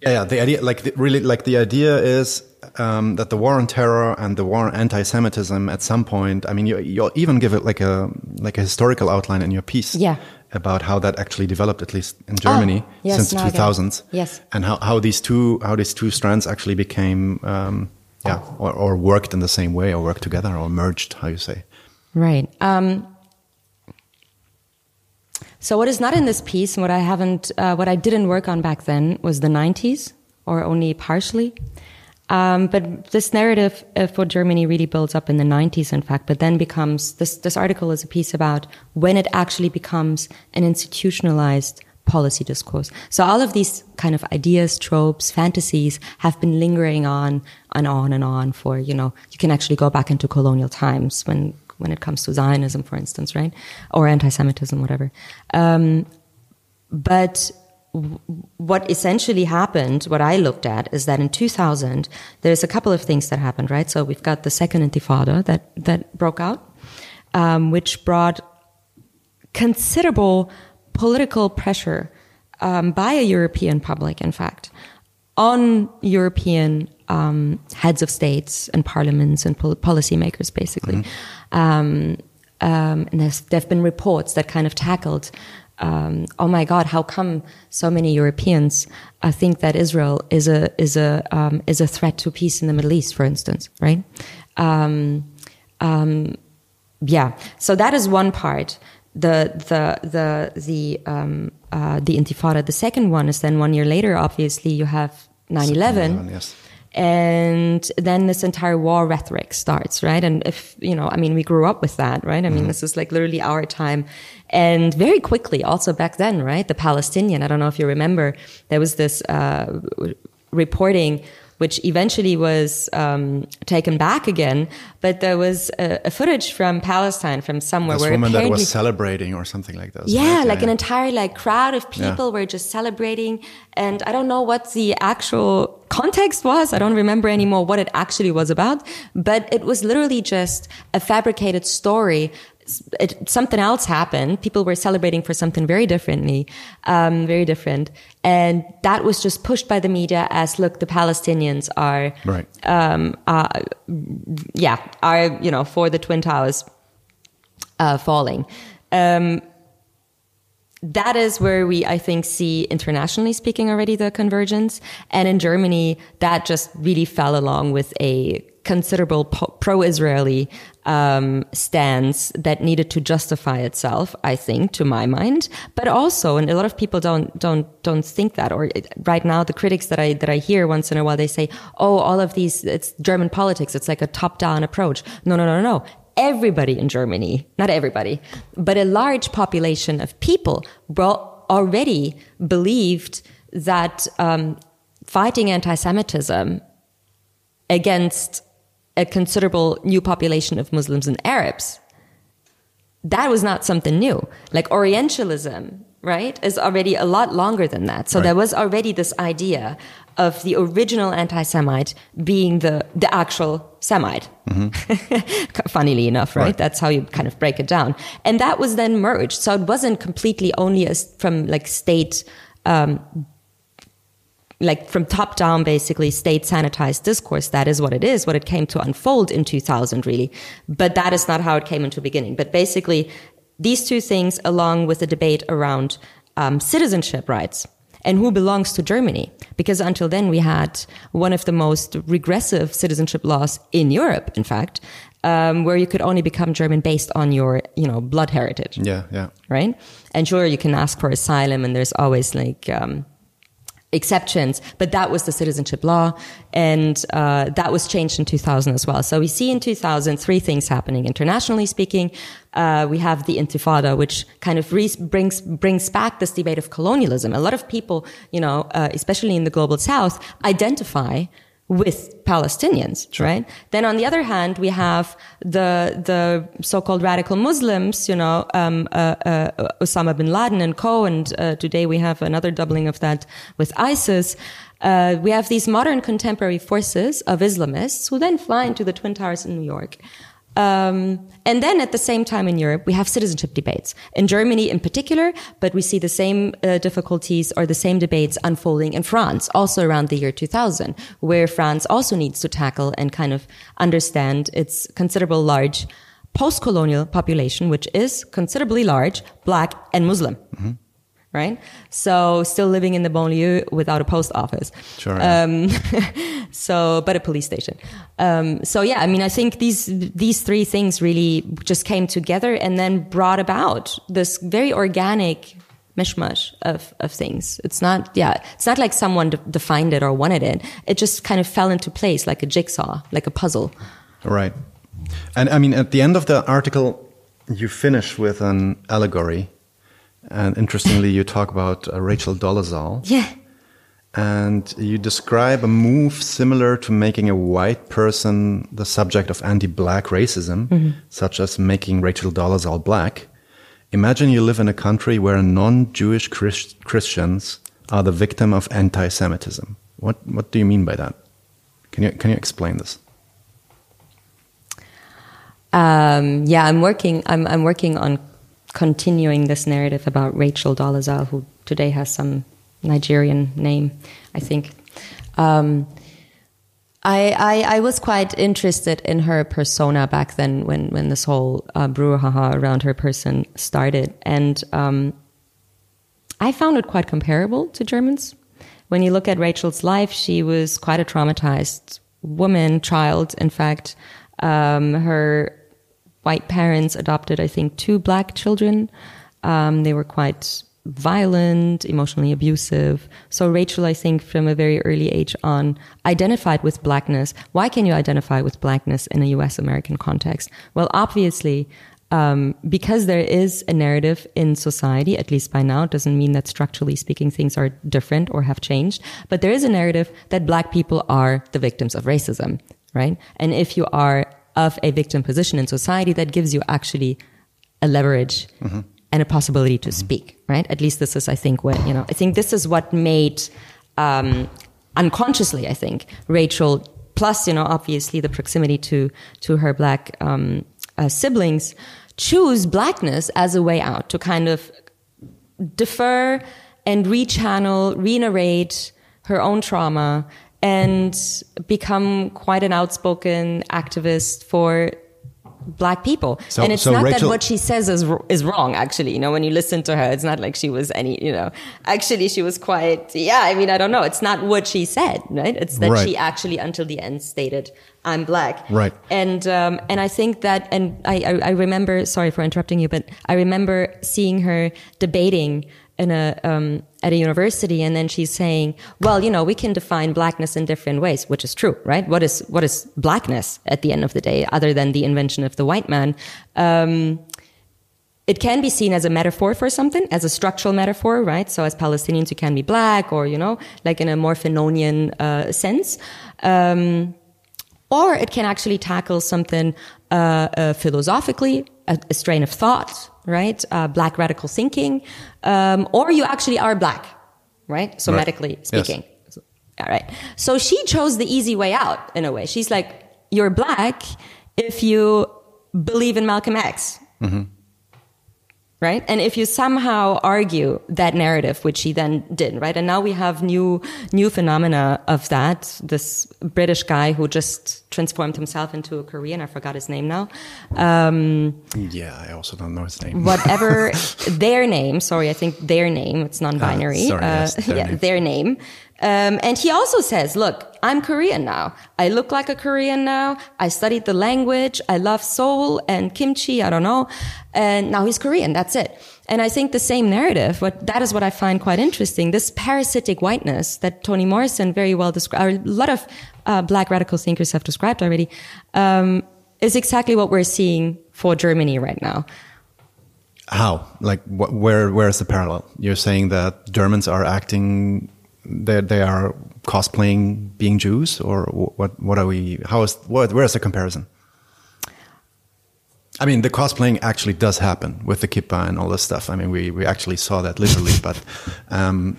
Yeah, yeah. The idea, like, the, really, like, the idea is um, that the war on terror and the war on anti-Semitism at some point, I mean, you, you even give it like a like a historical outline in your piece.
Yeah
about how that actually developed, at least in Germany,
oh, yes,
since the 2000s.
Yes.
And how, how these two how these two strands actually became, um, yeah, or, or worked in the same way, or worked together, or merged. How you say?
Right. Um, so what is not in this piece, and what I haven't, uh, what I didn't work on back then, was the 90s, or only partially. Um, but this narrative uh, for Germany really builds up in the 90s, in fact, but then becomes this, this article is a piece about when it actually becomes an institutionalized policy discourse. So all of these kind of ideas, tropes, fantasies have been lingering on and on and on for, you know, you can actually go back into colonial times when, when it comes to Zionism, for instance, right? Or anti-Semitism, whatever. Um, but what essentially happened, what I looked at, is that in 2000, there's a couple of things that happened, right? So we've got the second intifada that, that broke out, um, which brought considerable political pressure um, by a European public, in fact, on European um, heads of states and parliaments and pol- policymakers, basically. Mm-hmm. Um, um, and there have been reports that kind of tackled um, oh my God, how come so many Europeans uh, think that Israel is a is a um, is a threat to peace in the Middle East, for instance, right? Um, um yeah, so that is one part. The the the the um, uh, the Intifada. The second one is then one year later. Obviously, you have 9/11.
Yes
and then this entire war rhetoric starts right? And if you know i mean we grew up with that right? I mean mm-hmm. this is like literally our time. And very quickly also back then right? The palestinian i don't know if you remember there was this uh, reporting which eventually was um, taken back again. But there was a, a footage from Palestine, from somewhere
this
where
woman that was celebrating or something like that.
Yeah, right? like yeah, an entire like crowd of people yeah. were just celebrating, and I don't know what the actual context was. I don't remember anymore what it actually was about, but it was literally just a fabricated story it, something else happened. People were celebrating for something very differently, um, very different, and that was just pushed by the media as, look, the Palestinians are,
right.
um, uh, yeah, are you know for the twin towers uh, falling. Um, that is where we, I think, see internationally speaking already the convergence. And in Germany, that just really fell along with a considerable pro-Israeli um, stance that needed to justify itself. I think, to my mind, but also, and a lot of people don't don't don't think that. Or right now, the critics that I that I hear once in a while, they say, "Oh, all of these, it's German politics. It's like a top-down approach." No, no, no, no, no. Everybody in Germany, not everybody, but a large population of people already believed that um, fighting anti-Semitism against a considerable new population of Muslims and Arabs. That was not something new. Like Orientalism, right, is already a lot longer than that. So right. there was already this idea of the original anti-Semite being the, the actual Semite. Mm-hmm. Funnily enough, right? right? That's how you kind of break it down. And that was then merged. So it wasn't completely only as from like state, um, like from top down, basically state sanitized discourse. That is what it is, what it came to unfold in 2000, really. But that is not how it came into beginning. But basically, these two things, along with the debate around um, citizenship rights and who belongs to Germany. Because until then, we had one of the most regressive citizenship laws in Europe, in fact, um, where you could only become German based on your, you know, blood heritage.
Yeah, yeah.
Right? And sure, you can ask for asylum, and there's always like, um, exceptions, but that was the citizenship law, and uh, that was changed in 2000 as well. So we see in 2000 three things happening. Internationally speaking, uh, we have the Intifada, which kind of brings brings back this debate of colonialism. A lot of people, you know, uh, especially in the global South, identify with Palestinians, sure. right? Then on the other hand, we have the the so-called radical Muslims, you know, um, uh, uh, Osama bin Laden and co. And uh, today we have another doubling of that with ISIS. Uh, we have these modern contemporary forces of Islamists who then fly into the Twin Towers in New York. Um, and then at the same time in Europe, we have citizenship debates. In Germany in particular, but we see the same uh, difficulties or the same debates unfolding in France, also around the year 2000, where France also needs to tackle and kind of understand its considerable large post-colonial population, which is considerably large, black and Muslim. Mm-hmm right? So still living in the banlieue without a post office.
Sure. Um,
so, but a police station. Um, so yeah, I mean, I think these these three things really just came together and then brought about this very organic mishmash of of things. It's not, yeah, it's not like someone de- defined it or wanted it. It just kind of fell into place like a jigsaw, like a puzzle.
Right. And I mean, at the end of the article, you finish with an allegory and interestingly, you talk about uh, Rachel Dolezal.
Yeah.
And you describe a move similar to making a white person the subject of anti black racism, mm -hmm. such as making Rachel Dolezal black. Imagine you live in a country where non Jewish Christ Christians are the victim of anti Semitism. What, what do you mean by that? Can you, can you explain this?
Um, yeah, I'm working. I'm, I'm working on continuing this narrative about Rachel Dolezal, who today has some Nigerian name, I think. Um, I, I, I, was quite interested in her persona back then when, when this whole uh, brouhaha around her person started. And um, I found it quite comparable to Germans. When you look at Rachel's life, she was quite a traumatized woman, child, in fact. Um, her white parents adopted, I think, two black children. Um, they were quite violent, emotionally abusive. So Rachel, I think, from a very early age on, identified with blackness. Why can you identify with blackness in a U.S. American context? Well, obviously, um, because there is a narrative in society, at least by now, it doesn't mean that structurally speaking things are different or have changed, but there is a narrative that black people are the victims of racism, right? And if you are of a victim position in society that gives you actually a leverage mm-hmm. and a possibility to mm-hmm. speak, right? At least this is, I think, what, you know, I think this is what made, um, unconsciously, I think, Rachel, plus, you know, obviously the proximity to, to her black, um, uh, siblings, choose blackness as a way out to kind of defer and rechannel, re-narrate her own trauma and become quite an outspoken activist for black people.
So-
and it's
so
not that what she says is is wrong. Actually, you know, when you listen to her, it's not like she was any. You know, actually, she was quite. Yeah, I mean, I don't know. It's not what she said, right? It's that
Right.
she actually, until the end, stated, "I'm black."
Right.
And um, and I think that, and I, I I remember. Sorry for interrupting you, but I remember seeing her debating in a um, at a university, and then she's saying, "Well, you know, we can define blackness in different ways," which is true, right? What is what is blackness at the end of the day, other than the invention of the white man? Um, it can be seen as a metaphor for something, as a structural metaphor, right? So as Palestinians, you can be black, or you know, like in a more Fanonian uh, sense. Um, or it can actually tackle something uh, uh, philosophically, a, a strain of thought, right? Uh, black radical thinking, um, or you actually are black, right? Somatically
Yes.
speaking. All right. So she chose the easy way out in a way. She's like, you're black if you believe in Malcolm X. Right. And if you somehow argue that narrative, which he then did, right? And now we have new, new phenomena of that. This British guy who just transformed himself into a Korean. I forgot his name now. Um,
Yeah, I also don't know his name.
whatever their name. Sorry, I think their name. It's non-binary.
Ah, sorry, yes, their
yeah,
name.
their name. Um, and he also says, "Look, I'm Korean now. I look like a Korean now. I studied the language. I love Seoul and kimchi. I don't know. And now he's Korean. That's it." And I think the same narrative. What that is what I find quite interesting. This parasitic whiteness that Toni Morrison very well described. A lot of uh, black radical thinkers have described already. Um, is exactly what we're seeing for Germany right now.
How? Like, wh- where? Where is the parallel? You're saying that Germans are acting, they they are cosplaying being Jews, or what? What are we? How is? What? Where is the comparison? I mean, the cosplaying actually does happen with the kippa and all this stuff. I mean, we, we actually saw that literally, but um,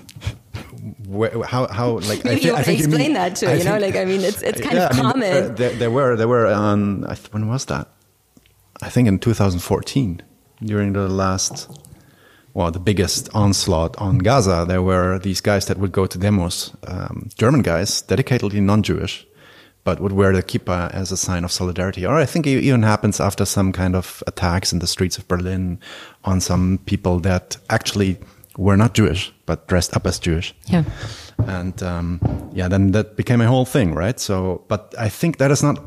where, how how like
Maybe
thi-
you want to
mean-
explain that too.
I
You know,
think-
like I mean, it's it's kind
Yeah,
of
I mean,
common.
uh, there, there were there were on I th- when was that? I think in 2014 during the last well the biggest onslaught on Gaza. There were these guys that would go to demos, um, German guys, dedicatedly non-Jewish, but would wear the kippah as a sign of solidarity. Or I think it even happens after some kind of attacks in the streets of Berlin on some people that actually were not Jewish but dressed up as Jewish
yeah.
and um, yeah, then that became a whole thing, right? So, but I think that is not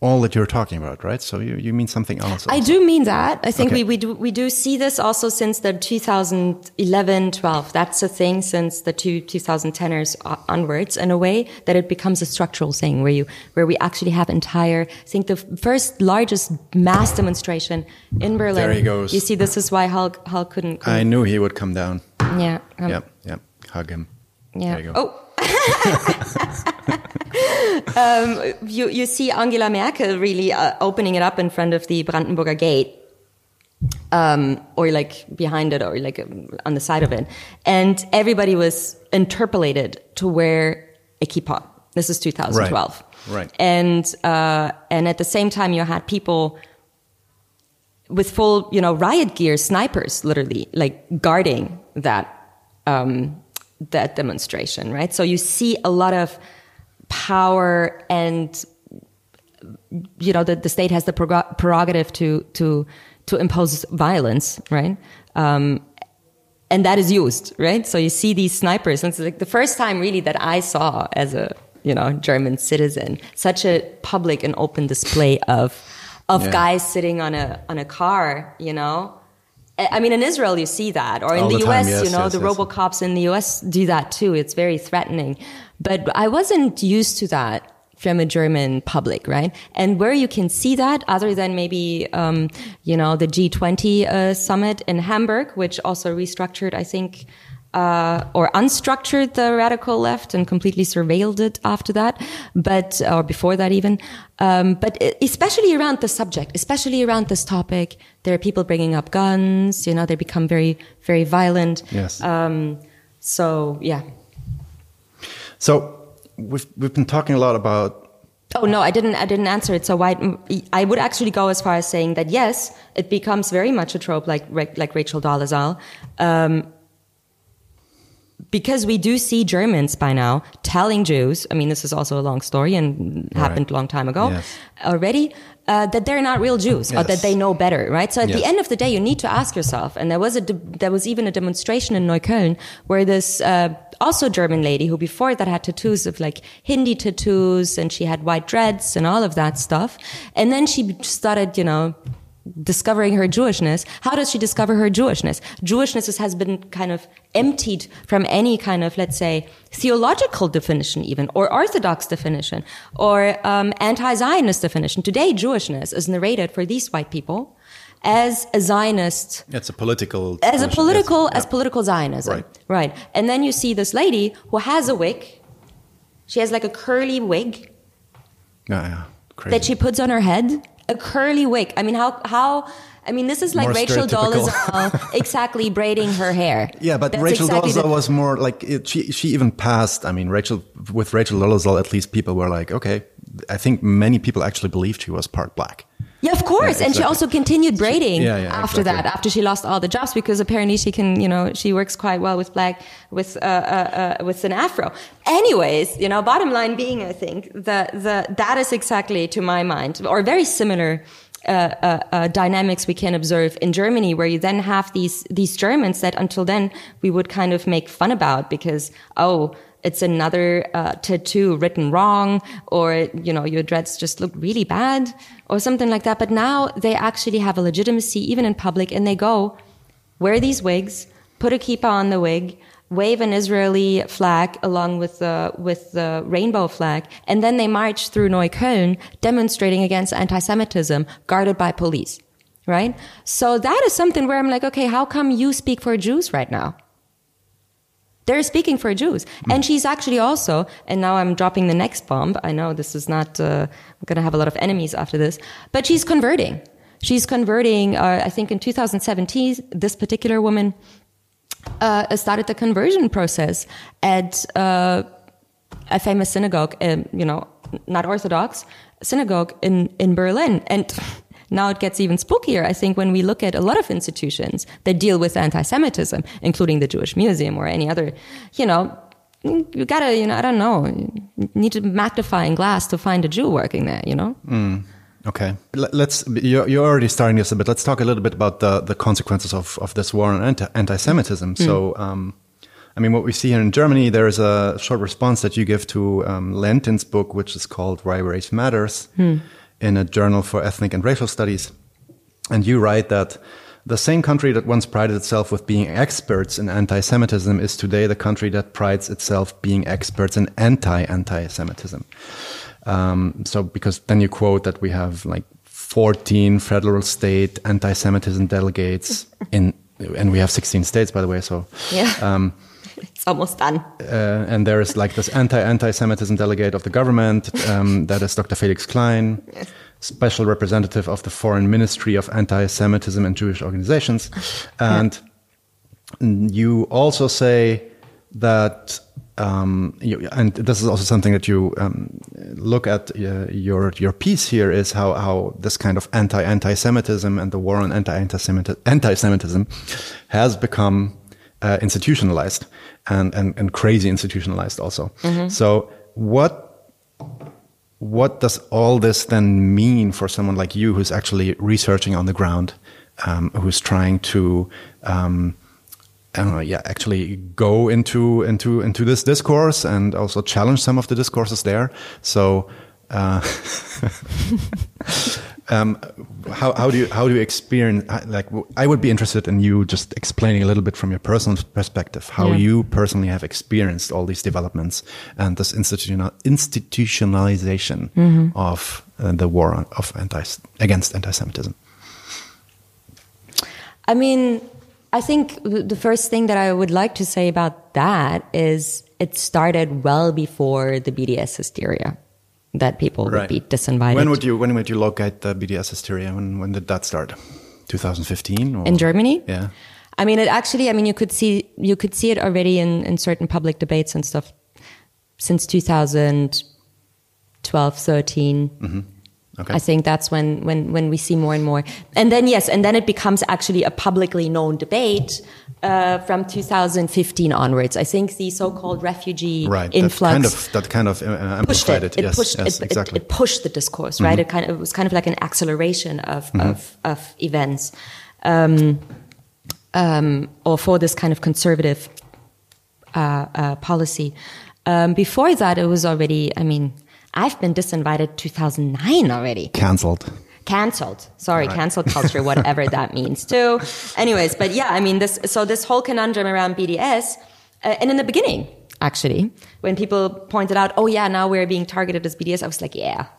all that you're talking about, right? So you, you mean something else?
I do mean that. I think
Okay.
we, we do we do see this also since the 2011, 12. That's a thing since the two 2010ers onwards in a way that it becomes a structural thing where you where we actually have entire. I think the first largest mass demonstration in Berlin.
There he goes.
You see, this is why Hulk Hulk couldn't. couldn't
I knew he would come down.
yeah. um,
Yep, yep. Hug him.
Yeah.
There you go.
Oh. Um, you you see Angela Merkel really uh, opening it up in front of the Brandenburger Gate, um, or like behind it, or like um, on the side of it, and everybody was interpellated to wear a kippah. This is 2012,
Right.
And uh, and at the same time, you had people with full, you know, riot gear, snipers, literally, like guarding that um, that demonstration, right? So you see a lot of power, and you know, the, the state has the prerogative to to to impose violence, right? Um, and that is used, right? So you see these snipers, and it's like the first time really that I saw as a you know German citizen such a public and open display of of
Yeah.
guys sitting on a on a car, you know. I mean, in Israel you see that, or in
All
the,
the
U.S.,
yes,
you know,
yes,
the
yes.
RoboCops in the U.S. do that too. It's very threatening, but I wasn't used to that from a German public, right? And where you can see that, other than maybe, um, you know, the G20 uh, summit in Hamburg, which also restructured, I think, uh, or unstructured the radical left and completely surveilled it after that, but or before that even. Um, but especially around the subject, especially around this topic, there are people bringing up guns. You know, they become very, very violent.
Yes.
Um, so yeah.
So we've we've been talking a lot about
Oh no, I didn't. I didn't answer it. So why? I would actually go as far as saying that yes, it becomes very much a trope, like like Rachel Dolezal, um, because we do see Germans by now telling Jews, I mean, this is also a long story and happened a long time ago
Yes.
already, uh, that they're not real Jews or that they know better, right? So at
Yes.
the end of the day, you need to ask yourself, and there was a, there was even a demonstration in Neukölln where this, uh, also German lady who before that had tattoos of like Hindi tattoos and she had white dreads and all of that stuff. And then she started, you know, discovering her Jewishness. How does she discover her Jewishness? Jewishness has been kind of emptied from any kind of, let's say, theological definition even, or Orthodox definition, or um, anti-Zionist definition. Today, Jewishness is narrated for these white people as a Zionist
It's a political.
as a
yes.
political
Yeah.
as political Zionism.
Right.
Right. And then you see this lady who has a wig. She has like a curly wig
Yeah, yeah. Crazy.
that she puts on her head. A curly wig. I mean, how how? I mean, this is like
More
Rachel
stereotypical.
Dolezal exactly braiding her hair.
Yeah, but
That's
Rachel
exactly
Dolezal was more like it, she. She even passed. I mean, Rachel with Rachel Dolezal, at least people were like, okay. I think many people actually believed she was part black.
Yeah, of course.
Yeah,
And she also continued braiding
Yeah, yeah,
after
exactly.
that, after she lost all the jobs, because apparently she can, you know, she works quite well with black, with, uh, uh, uh, with an afro. Anyways, you know, bottom line being, I think, the, the, that is exactly to my mind, or very similar, uh, uh, uh, dynamics we can observe in Germany, where you then have these these Germans that until then we would kind of make fun about because oh it's another uh, tattoo written wrong, or you know your dreads just look really bad, or something like that. But now they actually have a legitimacy even in public, and they go wear these wigs, put a kippah on the wig, wave an Israeli flag along with the with the rainbow flag, and then they march through Neukölln demonstrating against anti-Semitism, guarded by police. Right? So that is something where I'm like, okay, how come you speak for Jews right now? They're speaking for Jews. And she's actually also, and now I'm dropping the next bomb. I know this is not, uh, I'm going to have a lot of enemies after this, but she's converting. She's converting, uh, I think in 2017, this particular woman uh, started the conversion process at uh, a famous synagogue, you know, not Orthodox synagogue in, in Berlin. And now it gets even spookier, I think, when we look at a lot of institutions that deal with anti-Semitism, including the Jewish Museum or any other, you know, you gotta, you know, I don't know, you need to magnifying glass to find a Jew working there, you know?
Okay, let's. You're, you're already starting this a bit. Let's talk a little bit about the the consequences of of this war on anti- anti-Semitism. So, um, I mean, what we see here in Germany, there is a short response that you give to um, Lentin's book, which is called "Why Race Matters," in a journal for ethnic and racial studies, and you write that. The same country that once prided itself with being experts in anti-Semitism is today the country that prides itself being experts in anti-anti-Semitism. Um, so because then you quote that we have like 14 federal state anti-Semitism delegates in, and we have 16 states, by the way. So,
Yeah.
um,
it's almost done.
uh, and there is like this anti-anti-Semitism delegate of the government, um, that is Dr. Felix Klein, special representative of the Foreign Ministry of Anti-Semitism and Jewish Organizations, and you also say that. Um, you, and this is also something that you um, look at uh, your your piece here is how how this kind of anti anti Semitism and the war on anti anti Semitism has become uh, institutionalized and, and, and crazy institutionalized also. So what what does all this then mean for someone like you who's actually researching on the ground, um, who's trying to um, I yeah, actually go into into into this discourse and also challenge some of the discourses there. So. Uh, um, how, how do you how do you experience like I would be interested in you just explaining a little bit from your personal perspective how
Yeah.
you personally have experienced all these developments and this institutional institutionalization of uh, the war on, of anti against anti-Semitism.
I mean, I think the first thing that I would like to say about that is it started well before the BDS hysteria that people would be disinvited.
When would you when would you locate the BDS hysteria? When when did that start? 2015 or?
in Germany?
Yeah.
I mean, it actually, I mean, you could see, you could see it already in, in certain public debates and stuff since 2012, 13. Mm-hmm.
Okay.
I think that's when, when, when we see more and more. And then, yes, and then it becomes actually a publicly known debate uh, from 2015 onwards. I think the so-called refugee
right.
influx
That kind of, that kind of uh,
pushed
amplified
it.
it. Yes,
pushed
yes,
it,
exactly.
it, it pushed the discourse, right? It kind of it was kind of like an acceleration of of, of events, um, um, or for this kind of conservative uh, uh, policy. Um, before that, it was already. I mean, I've been disinvited 2009 already
Cancelled.
cancelled. Sorry, cancelled culture, whatever that means too. Anyways, but yeah, I mean this. So this whole conundrum around BDS, uh, and in the beginning, actually, when people pointed out, "Oh yeah, now we're being targeted as BDS," I was like, "Yeah."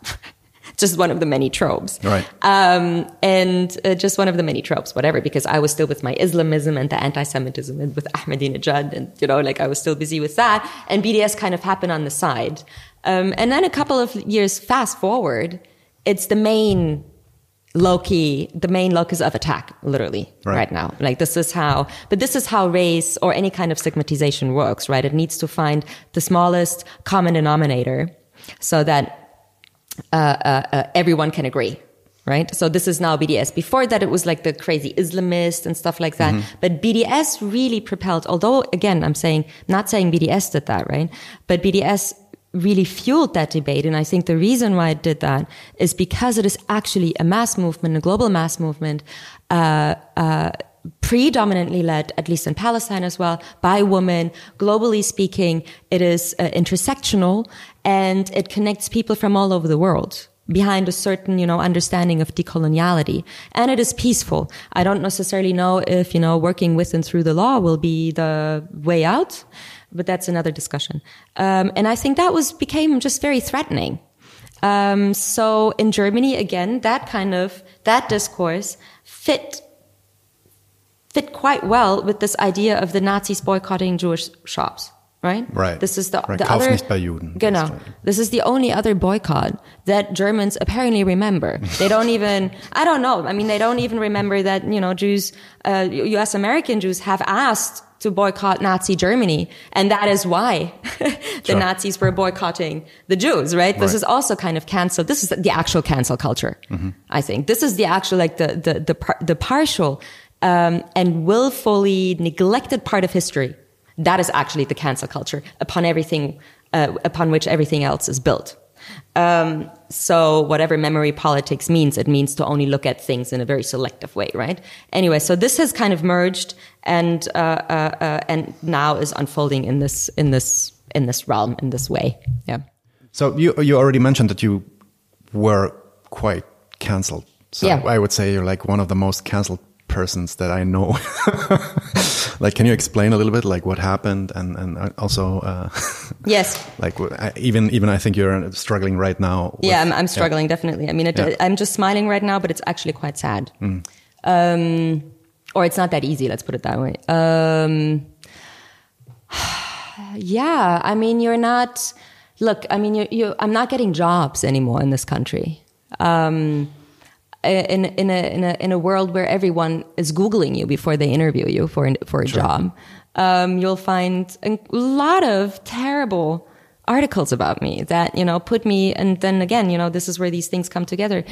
Just one of the many tropes,
Right.
Um, and uh, just one of the many tropes, whatever. Because I was still with my Islamism and the anti-Semitism, and with Ahmadinejad, and you know, like I was still busy with that. And BDS kind of happened on the side. Um, and then a couple of years fast forward, it's the main low key, the main locus of attack, literally,
Right.
right. now. Like this is how, but this is how race or any kind of stigmatization works, right? It needs to find the smallest common denominator so that uh, uh, uh, everyone can agree. Right. So this is now BDS. Before that, it was like the crazy Islamist and stuff like that. But BDS really propelled, although again, I'm saying, not saying BDS did that, right? But BDS really fueled that debate. And I think the reason why it did that is because it is actually a mass movement, a global mass movement, uh, uh, predominantly led, at least in Palestine as well, by women. Globally speaking, it is uh, intersectional and it connects people from all over the world behind a certain, you know, understanding of decoloniality. And it is peaceful. I don't necessarily know if, you know, working with and through the law will be the way out, but that's another discussion. Um, and I think that was, became just very threatening. Um, so in Germany, again, that kind of, that discourse fit fit quite well with this idea of the Nazis boycotting Jewish shops, right?
Right.
This is the,
Right.
the
Kauf
other.
nicht bei Juden,
Genau. This is the only other boycott that Germans apparently remember. they don't even. I don't know. I mean, they don't even remember that you know Jews, uh, U.S. American Jews, have asked to boycott Nazi Germany, and that is why the
Sure.
Nazis were boycotting the Jews. Right. This
Right.
is also kind of cancel. This is the actual cancel culture. I think this is the actual like the the the, par- the partial um, and willfully neglected part of history. That is actually the cancel culture upon everything uh, upon which everything else is built. Um, so whatever memory politics means, it means to only look at things in a very selective way, right? Anyway, so this has kind of merged and uh, uh, uh, and now is unfolding in this in this in this realm in this way. Yeah.
So you you already mentioned that you were quite cancelled. So
Yeah.
I would say you're like one of the most cancelled persons that I know. like, can you explain a little bit like what happened and and also uh,
Yes.
like even even I think you're struggling right now. with-
yeah, I'm, I'm struggling definitely. I mean, it,
Yeah. Mm.
I'm just smiling right now, but it's actually quite sad. Um, or it's not that easy. Let's put it that way. Um, yeah, I mean, you're not. Look, I mean, you, you. I'm not getting jobs anymore in this country. Um, in in a in a in a world where everyone is googling you before they interview you for for a job, um, you'll find a lot of terrible articles about me that you know put me and then again you know this is where these things come together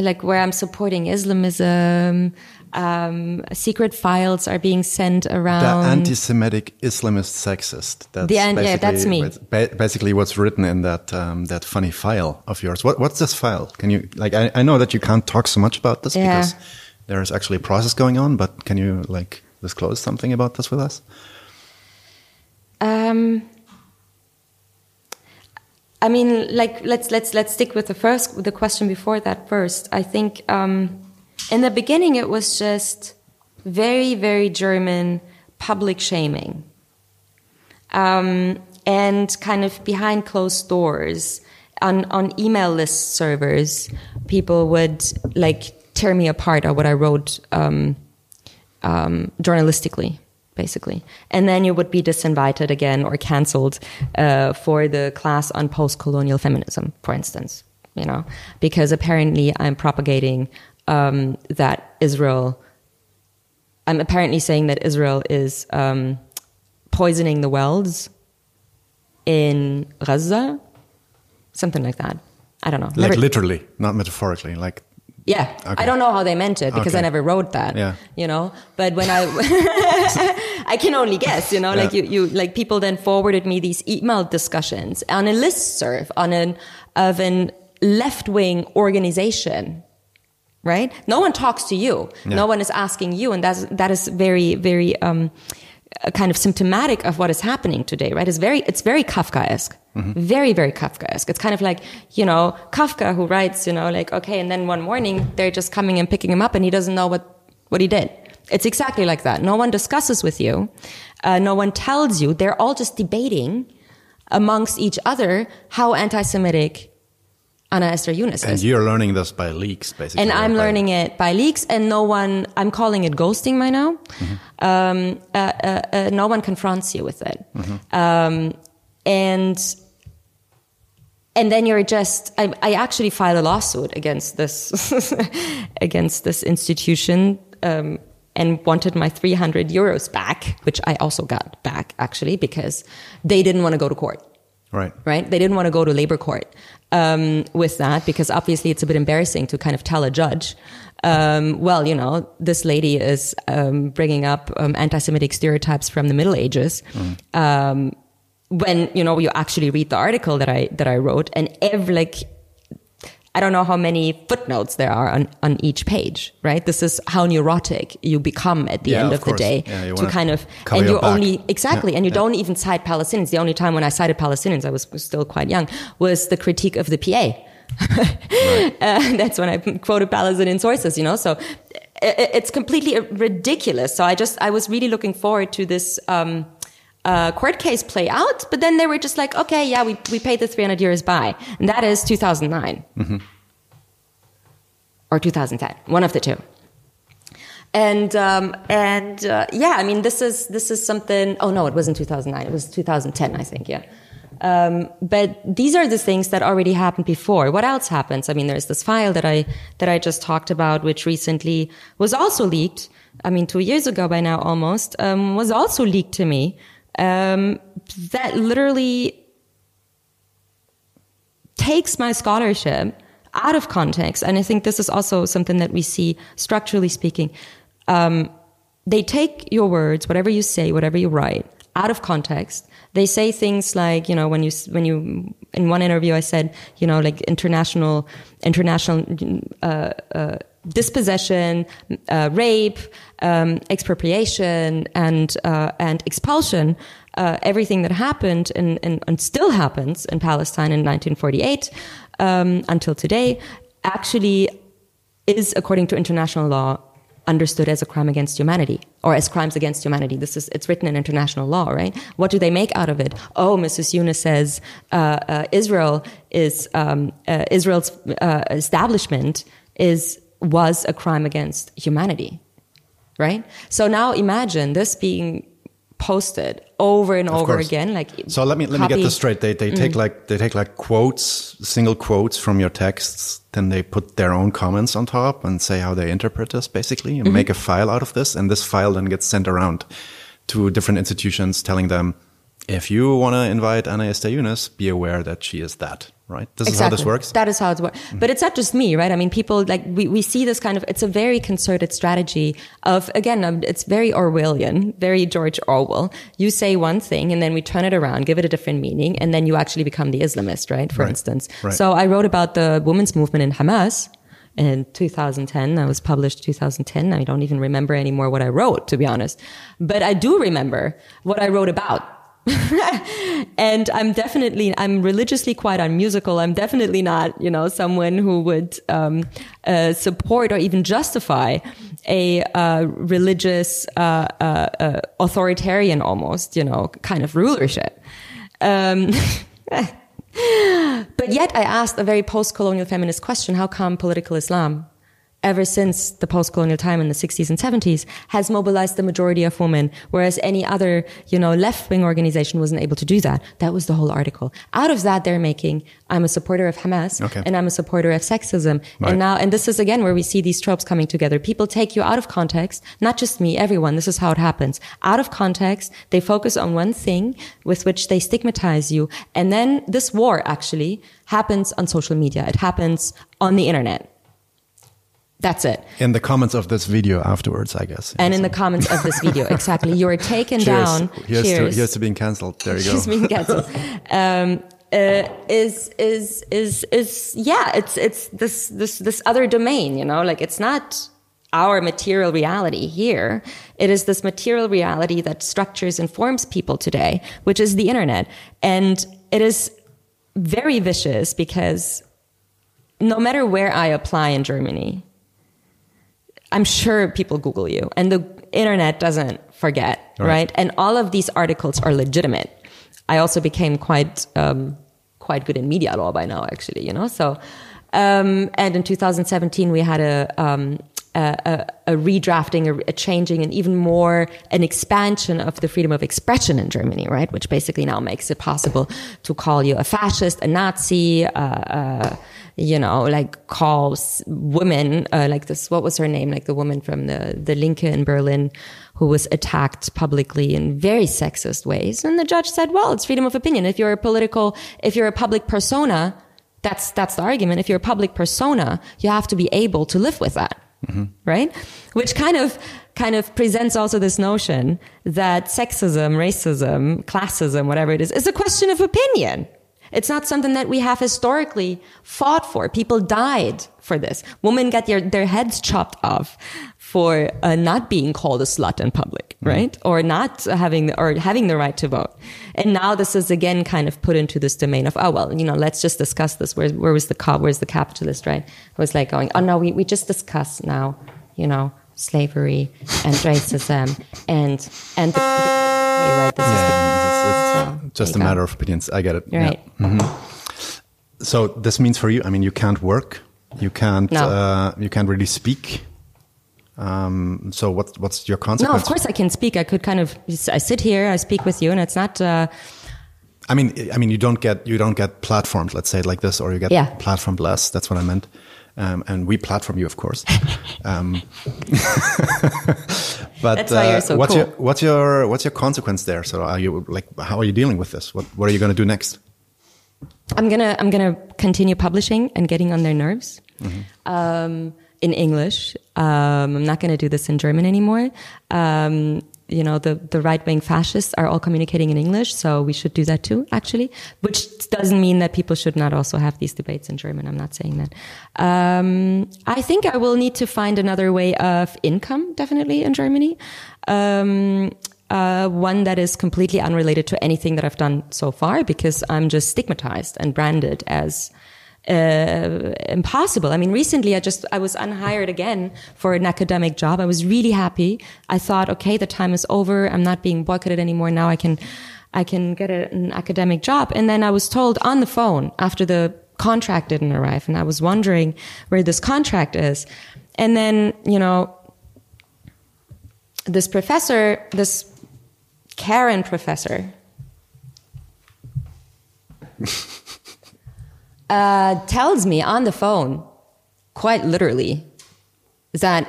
like where i'm supporting islamism um, secret files are being sent
The
around
anti-Semitic Islamist sexist. That's
The an- yeah, that's me.
Basically, what's written in that um, that funny file of yours. What, what's this file? Can you like? I, I know that you can't talk so much about this
Yeah.
because there is actually a process going on. But can you like disclose something about this with us?
Um, I mean, like let's let's let's stick with the first the question before that first. I think um, in the beginning it was just very very German public shaming, um, and kind of behind closed doors on on email list servers, people would like tear me apart or what I wrote um, um, journalistically, basically. And then you would be disinvited again or canceled uh, for the class on post colonial feminism, for instance, you know, because apparently I'm propagating um, that Israel, I'm apparently saying that Israel is um, poisoning the wells in Gaza, something like that. I don't know.
Like
Never-
literally, not metaphorically. Like
Yeah,
Okay.
I don't know how they meant it because I never wrote that.
Yeah.
you know. But when I, I can only guess. You know, like you, you, like people then forwarded me these email discussions on a listserv on an of an left wing organization. Right? No one talks to you.
Yeah.
No one is asking you, and that's that is very very um, uh, kind of symptomatic of what is happening today. Right? It's very it's very Kafkaesque. Very, very Kafkaesque. It's kind of like, you know, Kafka who writes, you know, like, okay, and then one morning they're just coming and picking him up and he doesn't know what, what he did. It's exactly like that. No one discusses with you. Uh, no one tells you. They're all just debating amongst each other how anti-Semitic Anna Esther Younes
And you're learning this by leaks, basically.
And I'm learning it by leaks, and no one, I'm calling it ghosting by now. Um, uh, uh, uh, no one confronts you with it. Um, and and then you're just I, I actually filed a lawsuit against this against this institution um, and wanted my 300 euros back which i also got back actually because they didn't want to go to court
Right.
right they didn't want to go to labor court um, with that because obviously it's a bit embarrassing to kind of tell a judge um, well you know this lady is um, bringing up um, anti-semitic stereotypes from the middle ages um, when you know you actually read the article that I that I wrote, and every like I don't know how many footnotes there are on, on each page, right? This is how neurotic you become at the
Yeah,
end
of
of, the day
Yeah, you
to kind of, and you
back.
only, exactly,
Yeah,
and you don't even cite Palestinians. The only time when I cited Palestinians, I was still quite young, was the critique of the PA. Uh, that's when I quoted Palestinian sources, you know, so it's completely ridiculous. So I just, I was really looking forward to this, um, uh, court case play out, but then they were just like, okay, yeah, we, we paid the 300 euros by. And that is 2009 or 2010, one of the two. And um, and uh, yeah, I mean, this is this is something. Oh no, it wasn't 2009. It was 2010, I think. Yeah. Um, but these are the things that already happened before. What else happens? I mean, there's this file that I that I just talked about, which recently was also leaked. I mean, two years ago by now, almost um, was also leaked to me. Um, that literally takes my scholarship out of context. And I think this is also something that we see structurally speaking. Um, they take your words, whatever you say, whatever you write, out of context. They say things like, you know, when you, when you, in one interview, I said, you know, like international, international, uh, uh, dispossession, uh, rape, um, expropriation, and uh, and expulsion. Uh, everything that happened and, and, still happens in Palestine in 1948 um, until today actually is, according to international law, understood as a crime against humanity or as crimes against humanity. This is it's written in international law, right? What do they make out of it? Oh, Mrs. Younes says uh, uh, Israel is um, uh, Israel's uh, establishment is was a crime against humanity, right? So now imagine this being posted over and over
course.
again, like
So let me let me get this straight. They they take mm-hmm. like they take like quotes, single quotes from your texts, then they put their own comments on top and say how they interpret this basically and mm-hmm. make a file out of this and this file then gets sent around to different institutions telling them if you want to invite Anna Esther Younes, be aware that she is that, right? This is how this works.
That is how it works. But it's not just me, right? I mean, people like we, we see this kind of, it's a very concerted strategy of, again, um, it's very Orwellian, very George Orwell. You say one thing and then we turn it around, give it a different meaning, and then you actually become the Islamist, right? For
Right.
instance.
Right.
So I wrote about the women's movement in Hamas in 2010. I was published 2010. I don't even remember anymore what I wrote, to be honest. But I do remember what I wrote about. and I'm definitely, I'm religiously quite unmusical. I'm definitely not, you know, someone who would um, uh, support or even justify a uh, religious, uh, uh, uh, authoritarian almost, you know, kind of rulership. Um, but yet I asked a very post-colonial feminist question, how come political Islam ever since the post-colonial time in the 60s and 70s has mobilized the majority of women, whereas any other, you know, left-wing organization wasn't able to do that. That was the whole article. Out of that, they're making, I'm a supporter of Hamas
Okay.
and I'm a supporter of sexism.
Right.
And now, and this is again where we see these tropes coming together. People take you out of context, not just me, everyone. This is how it happens. Out of context, they focus on one thing with which they stigmatize you. And then this war actually happens on social media. It happens on the internet. That's it.
In the comments of this video afterwards, I guess.
And in the comments of this video, exactly. You're taken
Cheers.
down.
Here's,
Cheers.
To, here's to being cancelled. There you go.
She's being cancelled. um, uh, is is is is yeah? It's it's this this this other domain. You know, like it's not our material reality here. It is this material reality that structures and forms people today, which is the internet, and it is very vicious because no matter where I apply in Germany, I'm sure people Google you, and the internet doesn't forget,
Right.
right? And all of these articles are legitimate. I also became quite um, quite good in media law by now, actually, you know. So, um, and in 2017, we had a um, a, a, a redrafting, a, a changing, and even more an expansion of the freedom of expression in Germany, right? Which basically now makes it possible to call you a fascist, a Nazi, uh, uh, you know, like calls women, uh, like this, what was her name? Like the woman from the, the Linke in Berlin who was attacked publicly in very sexist ways. And the judge said, well, it's freedom of opinion. If you're a political, if you're a public persona, that's, that's the argument. If you're a public persona, you have to be able to live with that. Right? Which kind of, kind of presents also this notion that sexism, racism, classism, whatever it is, is a question of opinion. It's not something that we have historically fought for. People died for this. Women get their, their heads chopped off for uh, not being called a slut in public, right? Or not having, or having the right to vote. And now this is again kind of put into this domain of, oh, well, you know, let's just discuss this. Where, where was the cop? Where's the capitalist, right? I was like going, oh no, we, we just discuss now, you know, slavery and racism and, and the, right, this is the
Yeah, it's, it's just a
go.
matter of opinions. I get it. Yeah.
Right.
So this means for you, I mean, you can't work, you can't,
No.
uh, you can't really speak. Um, so what's what's your
concept?
No,
of course I can speak. I could kind of, I sit here, I speak with you, and it's not, uh,
I mean, I mean, you don't get you don't get platformed, let's say it like this, or you get
Yeah.
platformed less. That's what I meant. Um, and we platform you, of course. um, but
That's why you're so
what's
cool.
your what's your what's your consequence there? So are you like how are you dealing with this? What what are you going to do next?
I'm gonna, I'm gonna continue publishing and getting on their nerves. Um, in English. Um, I'm not gonna do this in German anymore. You know, the, the right wing fascists are all communicating in English, so we should do that too, actually. Which doesn't mean that people should not also have these debates in German. I'm not saying that. Um, I think I will need to find another way of income, definitely, in Germany. Um, uh, one that is completely unrelated to anything that I've done so far because I'm just stigmatized and branded as uh, impossible. I mean, recently I just, I was unhired again for an academic job. I was really happy. I thought, okay, the time is over. I'm not being boycotted anymore. Now I can, I can get a, an academic job. And then I was told on the phone after the contract didn't arrive and I was wondering where this contract is. And then, you know, this professor, this Karen professor, uh, tells me on the phone, quite literally, that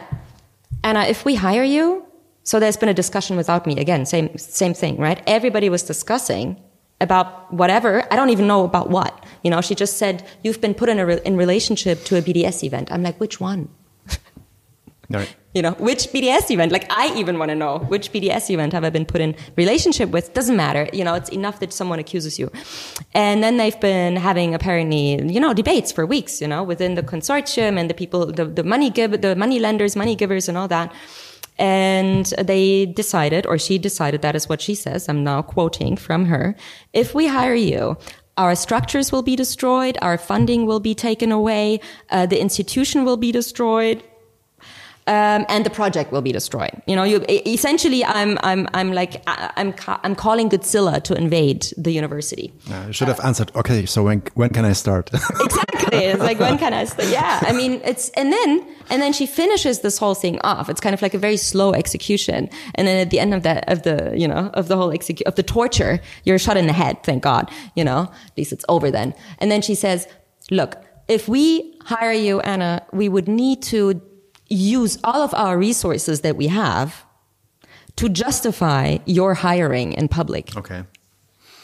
Anna, if we hire you, so there's been a discussion without me again, same same thing, right? Everybody was discussing about whatever. I don't even know about what. You know, she just said you've been put in a re- in relationship to a BDS event. I'm like, which one?
Right.
You know, which BDS event? Like, I even want to know which BDS event have I been put in relationship with? Doesn't matter. You know, it's enough that someone accuses you. And then they've been having apparently, you know, debates for weeks, you know, within the consortium and the people, the, the money give, the money lenders, money givers and all that. And they decided, or she decided, that is what she says. I'm now quoting from her. If we hire you, our structures will be destroyed. Our funding will be taken away. Uh, the institution will be destroyed um, and the project will be destroyed. You know, you, essentially, I'm, I'm, I'm like, I'm, I'm calling Godzilla to invade the university.
Uh, you should have uh, answered, okay, so when, when can I start?
exactly. It's like, when can I start? Yeah. I mean, it's, and then, and then she finishes this whole thing off. It's kind of like a very slow execution. And then at the end of that, of the, you know, of the whole execu- of the torture, you're shot in the head. Thank God. You know, at least it's over then. And then she says, look, if we hire you, Anna, we would need to use all of our resources that we have to justify your hiring in public.
Okay.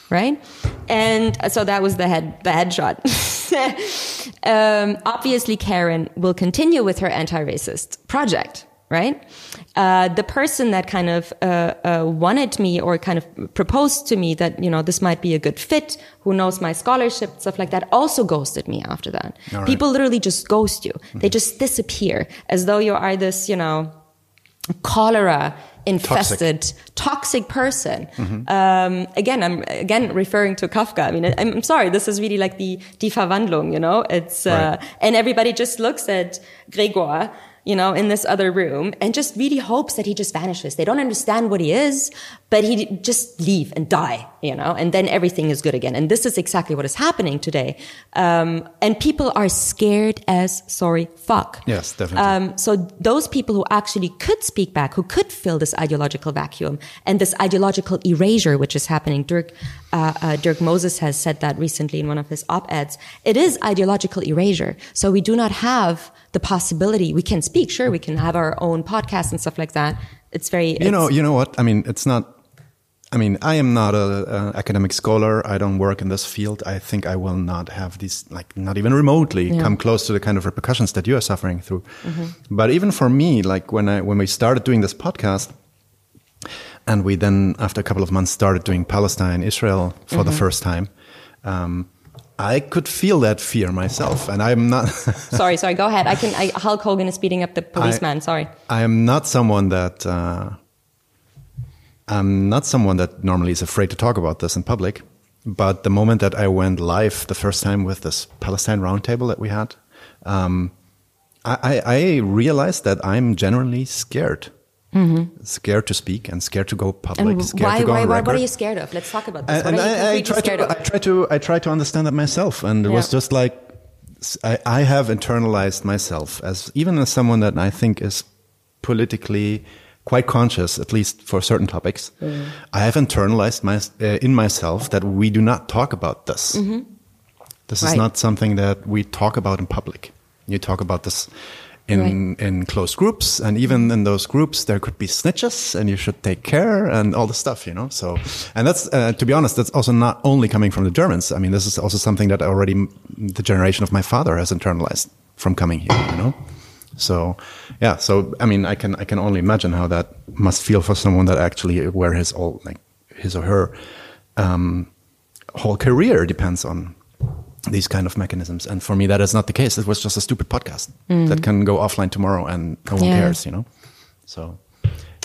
Right? And so that was the head, the headshot. um, obviously, Karen will continue with her anti-racist project, right? Uh, the person that kind of uh, uh, wanted me or kind of proposed to me that you know this might be a good fit, who knows my scholarship, stuff like that, also ghosted me after that. Right. People literally just ghost you; mm-hmm. they just disappear as though you are this, you know, cholera infested toxic, toxic person mm-hmm. um, again i'm again referring to kafka i mean i'm sorry this is really like the die verwandlung you know it's uh, right. and everybody just looks at gregor you know, in this other room and just really hopes that he just vanishes. They don't understand what he is, but he just leave and die, you know, and then everything is good again. And this is exactly what is happening today. Um, and people are scared as sorry fuck.
Yes, definitely. Um,
so those people who actually could speak back, who could fill this ideological vacuum and this ideological erasure, which is happening. Dirk, uh, uh, Dirk Moses has said that recently in one of his op-eds. It is ideological erasure. So we do not have the possibility we can speak. Sure, we can have our own podcast and stuff like that. It's very,
you know, you know what? I mean, it's not, I mean, I am not an academic scholar. I don't work in this field. I think I will not have these, like, not even remotely yeah. come close to the kind of repercussions that you are suffering through. Mm-hmm. But even for me, like when I when we started doing this podcast, and we then after a couple of months started doing Palestine, Israel for mm-hmm. the first time. Um, I could feel that fear myself, and I'm not.
sorry, sorry. Go ahead. I can. I, Hulk Hogan is beating up the policeman. I, sorry.
I am not someone that. Uh, I'm not someone that normally is afraid to talk about this in public. But the moment that I went live the first time with this Palestine roundtable that we had, um, I, I realized that I'm generally scared Mm-hmm. Scared to speak and scared to go public. And scared
why,
to go
why,
on
why, what are you scared of? Let's talk about this.
And, and I, I, try to, I try to, I try to understand that myself, and it yeah. was just like I, I have internalized myself as even as someone that I think is politically quite conscious, at least for certain topics. Mm. I have internalized my, uh, in myself that we do not talk about this. Mm-hmm. This right. is not something that we talk about in public. You talk about this in right. in close groups and even in those groups there could be snitches and you should take care and all the stuff you know? So and that's uh, to be honest that's also not only coming from the germans. I mean this is also something that already the generation of my father has internalized from coming here you know? So yeah so i mean i can i can only imagine how that must feel for someone that actually where his all like his or her um, whole career depends on these kind of mechanisms. And for me, that is not the case. It was just a stupid podcast mm. that can go offline tomorrow and no one yeah. cares, you know? So,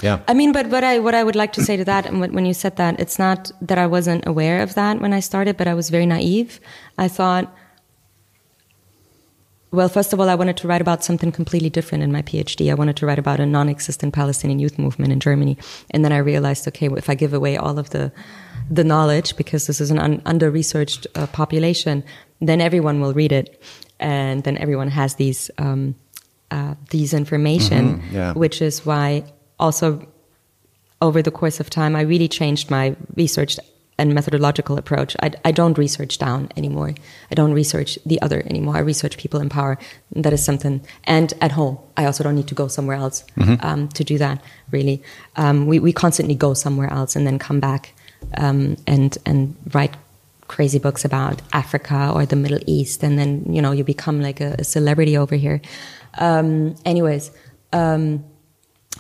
yeah.
I mean, but what I, what I would like to say to that, and when you said that, it's not that I wasn't aware of that when I started, but I was very naive. I thought, well, first of all, I wanted to write about something completely different in my PhD. I wanted to write about a non-existent Palestinian youth movement in Germany. And then I realized, okay, well, if I give away all of the, the knowledge, because this is an un- under-researched uh, population, then everyone will read it, and then everyone has these um, uh, these information, mm-hmm, yeah. which is why also over the course of time I really changed my research and methodological approach. I, I don't research down anymore. I don't research the other anymore. I research people in power. That is something. And at home, I also don't need to go somewhere else mm-hmm. um, to do that. Really, um, we we constantly go somewhere else and then come back um, and and write crazy books about Africa or the Middle East, and then you know you become like a, a celebrity over here. Um, anyways, um,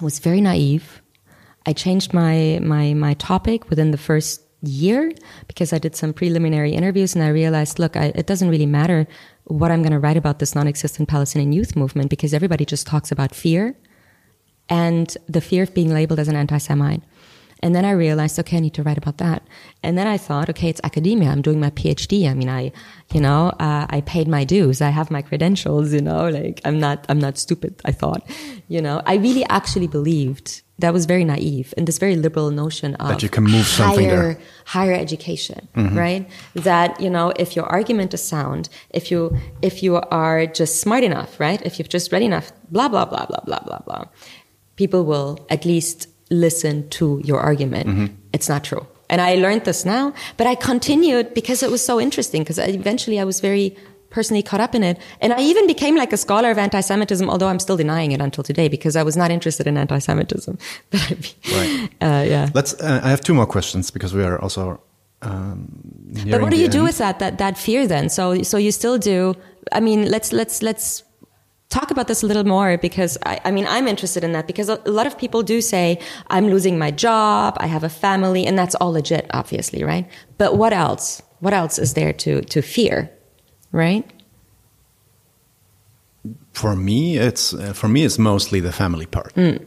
I was very naive. I changed my my my topic within the first year because I did some preliminary interviews and I realized, look, I, it doesn't really matter what I'm going to write about this non-existent Palestinian youth movement because everybody just talks about fear and the fear of being labeled as an anti-Semite. And then I realized, okay, I need to write about that. And then I thought, okay, it's academia. I'm doing my PhD. I mean, I, you know, uh, I paid my dues. I have my credentials, you know, like I'm not, I'm not stupid. I thought, you know, I really actually believed that was very naive and this very liberal notion of
that you can move something
higher,
there.
higher education, right? That, you know, if your argument is sound, if you, if you are just smart enough, right? If you've just read enough, blah, blah, blah, blah, blah, blah, blah, people will at least listen to your argument. It's not true. And I learned this now, but I continued because it was so interesting because eventually I was very personally caught up in it. And I even became like a scholar of anti-Semitism, although I'm still denying it until today because I was not interested in anti-Semitism. But I
Right.
uh, yeah.
Let's. Uh, I have two more questions because we are also. Um,
But what do you do with that, that, that fear then? So, so you still do, I mean, let's, let's, let's talk about this a little more because I, I mean, I'm interested in that because a lot of people do say, I'm losing my job, I have a family, and that's all legit, obviously, right? But what else? What else is there to, to fear, right?
For me, it's uh, for me it's mostly the family part.
Mm.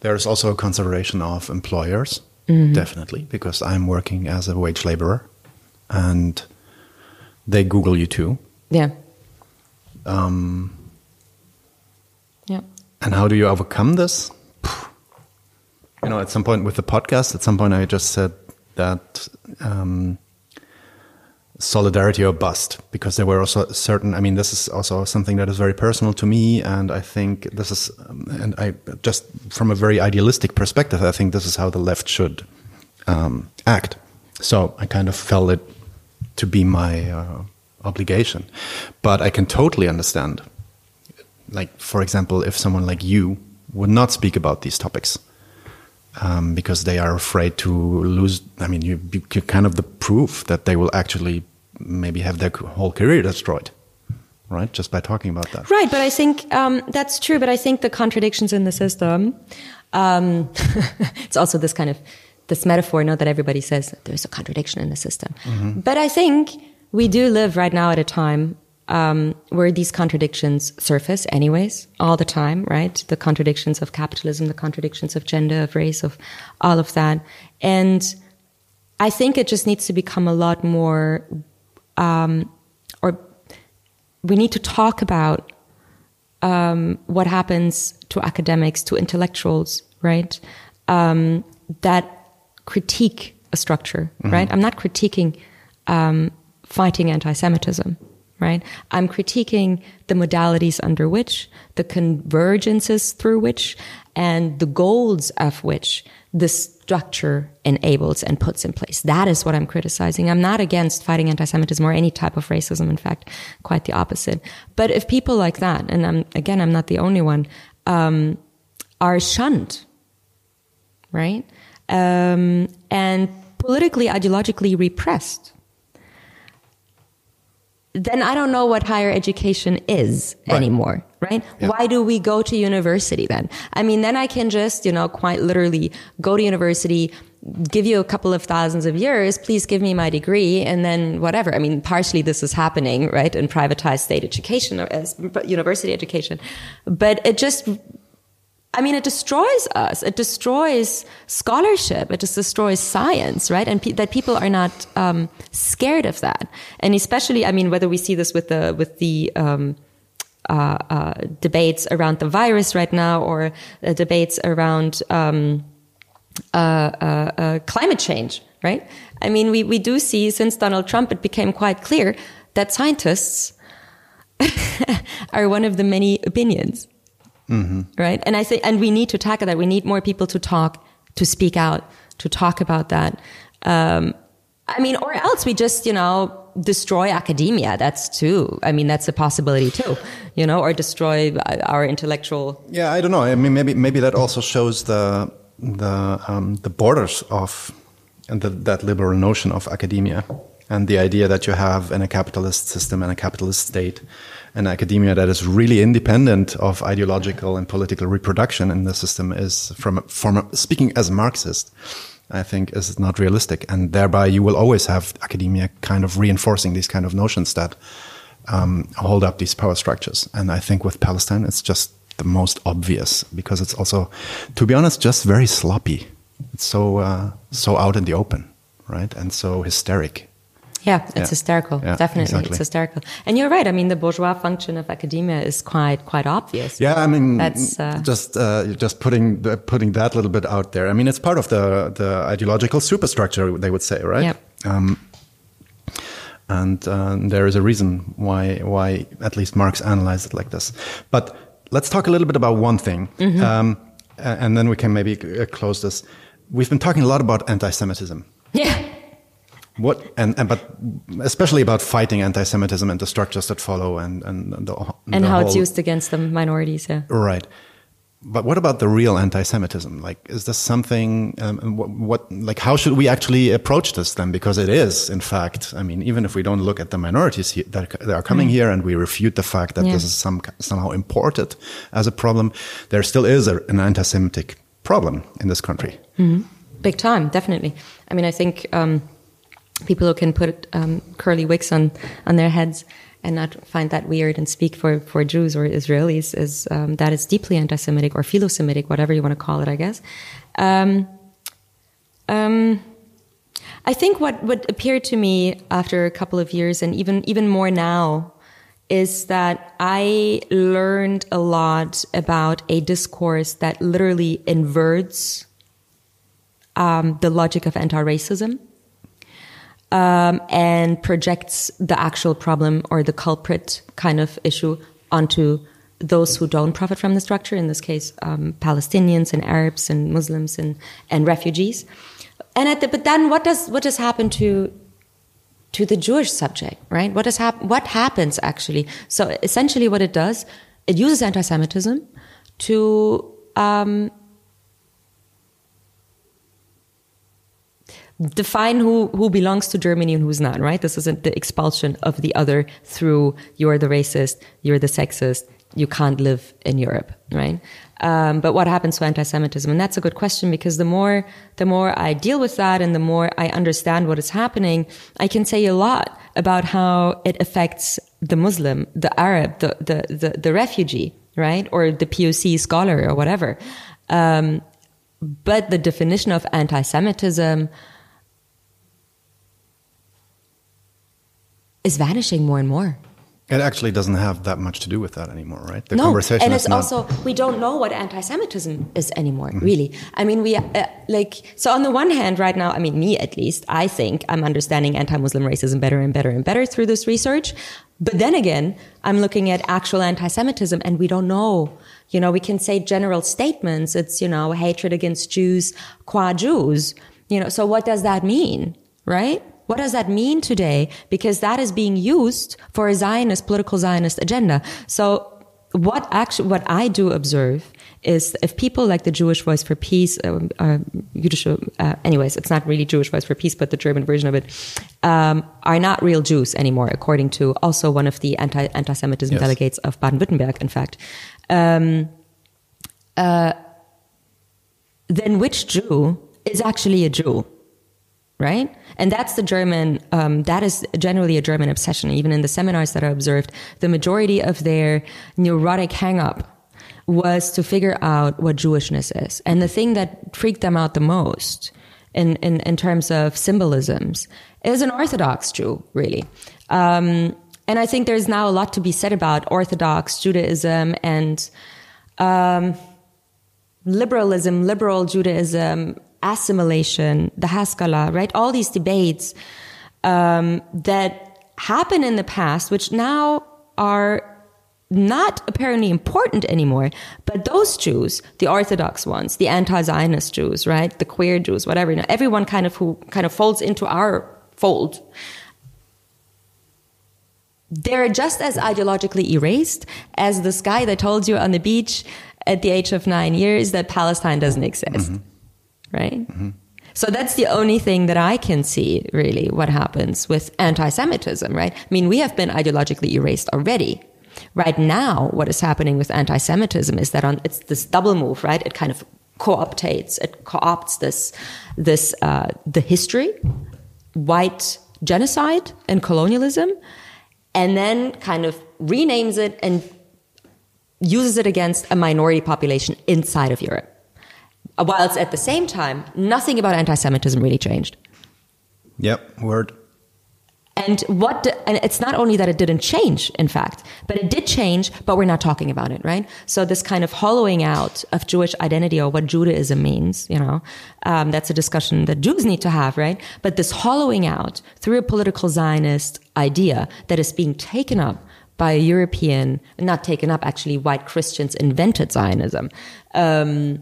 There's also a consideration of employers,
Mm-hmm.
definitely, because I'm working as a wage laborer, and they Google you too.
Yeah.
Um,
Yeah.
And how do you overcome this? You know, at some point with the podcast, at some point I just said that um, solidarity or bust, because there were also certain. I mean, this is also something that is very personal to me, and I think this is, um, and I just from a very idealistic perspective, I think this is how the left should um, act. So I kind of felt it to be my uh, obligation, but I can totally understand like for example if someone like you would not speak about these topics um, because they are afraid to lose i mean you, you you're kind of the proof that they will actually maybe have their whole career destroyed right just by talking about that
Right, but I think um, that's true. But I think the contradictions in the system. Um, it's also this kind of this metaphor. Not that everybody says there's a contradiction in the system, but I think we do live right now at a time um, where these contradictions surface, anyways, all the time. Right, the contradictions of capitalism, the contradictions of gender, of race, of all of that, and I think it just needs to become a lot more, um, or we need to talk about um, what happens to academics, to intellectuals, right? Um, that critique a structure, right? I'm not critiquing um, fighting anti-Semitism, right? I'm critiquing the modalities under which, the convergences through which, and the goals of which this structure enables and puts in place. That is what I'm criticizing. I'm not against fighting anti-Semitism or any type of racism. In fact, quite the opposite. But if people like that, and I'm, again, I'm not the only one, um, are shunned, right? Um, and politically, ideologically repressed, then I don't know what higher education is
Right.
anymore, right?
Yeah.
Why do we go to university then? I mean, then I can just, you know, quite literally go to university, give you a couple of thousands of years, please give me my degree, and then whatever. I mean, partially this is happening, right, in privatized state education uh, or as university education, but it just I mean, it destroys us. It destroys scholarship. It just destroys science, right? And pe- that people are not um, scared of that. And especially, I mean, whether we see this with the with the um, uh, uh, debates around the virus right now, or uh, debates around um, uh, uh, uh, climate change, right? I mean, we we do see since Donald Trump, it became quite clear that scientists are one of the many opinions right? And I say, and we need to tackle that. We need more people to talk, to speak out, to talk about that. Um, I mean, or else we just, you know, destroy academia. That's too. I mean, that's a possibility too, you know, or destroy our intellectual.
yeah i don't know i mean maybe maybe that also shows the the um, the borders of and the, that liberal notion of academia and the idea that you have in a capitalist system and a capitalist state an academia that is really independent of ideological and political reproduction in the system is from from speaking as a marxist i think is not realistic and thereby you will always have academia kind of reinforcing these kind of notions that um, hold up these power structures and i think with palestine it's just the most obvious because it's also to be honest just very sloppy it's so uh, so out in the open, right? And so hysteric.
Yeah, it's
Yeah.
hysterical.
Yeah,
Definitely,
exactly.
it's hysterical. And you're right. I mean, the bourgeois function of academia is quite quite obvious.
Yeah, I mean,
That's, uh,
just uh, just putting the, putting that little bit out there. I mean, it's part of the the ideological superstructure, they would say, right?
Yep.
Um, and uh, there is a reason why why at least Marx analyzed it like this. But let's talk a little bit about one thing,
Mm-hmm.
um, and then we can maybe uh, close this. We've been talking a lot about anti-Semitism.
Yeah.
What and, and but especially about fighting anti-Semitism and the structures that follow, and and the,
And
the
how it's used against the minorities. Yeah.
Right. But what about the real anti-Semitism? Like, is this something? Um, what, what, like, how should we actually approach this then? Because it is, in fact, I mean, even if we don't look at the minorities he- that, that are coming here and we refute the fact that
Yeah.
this is some somehow imported as a problem, there still is a, an anti-Semitic problem in this country.
Big time, definitely. I mean, I think um, people who can put um, curly wigs on, on their heads and not find that weird and speak for, for Jews or Israelis is um, that is deeply anti-Semitic or philo-Semitic, whatever you want to call it, I guess. Um, um, I think what, what appeared to me after a couple of years and even, even more now is that I learned a lot about a discourse that literally inverts um, the logic of anti-racism um, and projects the actual problem or the culprit kind of issue onto those who don't profit from the structure. In this case, um, Palestinians and Arabs and Muslims and, and refugees. And at the, but then what does what does happen to to the Jewish subject, right? What does hap- what happens actually? So essentially, what it does, it uses anti-Semitism to um, define who, who belongs to Germany and who's not, right? This isn't the expulsion of the other through you're the racist, you're the sexist, you can't live in Europe, right? Um, but what happens to anti-Semitism? And that's a good question because the more, the more I deal with that and the more I understand what is happening, I can say a lot about how it affects the Muslim, the Arab, the, the, the, the refugee, right? Or the POC scholar or whatever. Um, but the definition of anti-Semitism, is vanishing more and more.
It actually doesn't have that much to do with that anymore, right? The
no,
conversation
and it's also we don't know what anti-Semitism is anymore.
Mm-hmm.
Really, I mean, we uh, like so. On the one hand, right now, I mean, me at least, I think I'm understanding anti-Muslim racism better and better and better through this research. But then again, I'm looking at actual anti-Semitism, and we don't know. You know, we can say general statements. It's you know hatred against Jews, qua Jews. You know, so what does that mean, right? What does that mean today? Because that is being used for a Zionist, political Zionist agenda. So what actually, what I do observe is if people like the Jewish Voice for Peace, uh, uh, uh, anyways, it's not really Jewish Voice for Peace, but the German version of it, um, are not real Jews anymore, according to also one of the anti, anti-Semitism
Yes.
delegates of Baden-Württemberg, in fact. Um, uh, then which Jew is actually a Jew? Right? And that's the German, um, that is generally a German obsession. Even in the seminars that I observed, the majority of their neurotic hang up was to figure out what Jewishness is. And the thing that freaked them out the most in, in, in terms of symbolisms is an Orthodox Jew, really. Um, and I think there's now a lot to be said about Orthodox Judaism and um, liberalism, liberal Judaism, assimilation, the Haskalah, right? All these debates um, that happen in the past, which now are not apparently important anymore. But those Jews, the Orthodox ones, the anti-Zionist Jews, right, the queer Jews, whatever, you know, everyone kind of who kind of folds into our fold. They're just as ideologically erased as this guy that told you on the beach at the age of nine years that Palestine doesn't exist right? So that's the only thing that I can see, really, what happens with anti Semitism, right? I mean, we have been ideologically erased already. Right now, what is happening with anti Semitism is that on, it's this double move, right? It kind of co-optates, it co-opts this, this, uh, the history, white genocide and colonialism, and then kind of renames it and uses it against a minority population inside of Europe whilst at the same time, nothing about anti-Semitism really changed.
Yep, word.
And what? And it's not only that it didn't change, in fact, but it did change. But we're not talking about it, right? So this kind of hollowing out of Jewish identity or what Judaism means, you know, um, that's a discussion that Jews need to have, right? But this hollowing out through a political Zionist idea that is being taken up by a European, not taken up, actually, white Christians invented Zionism. Um,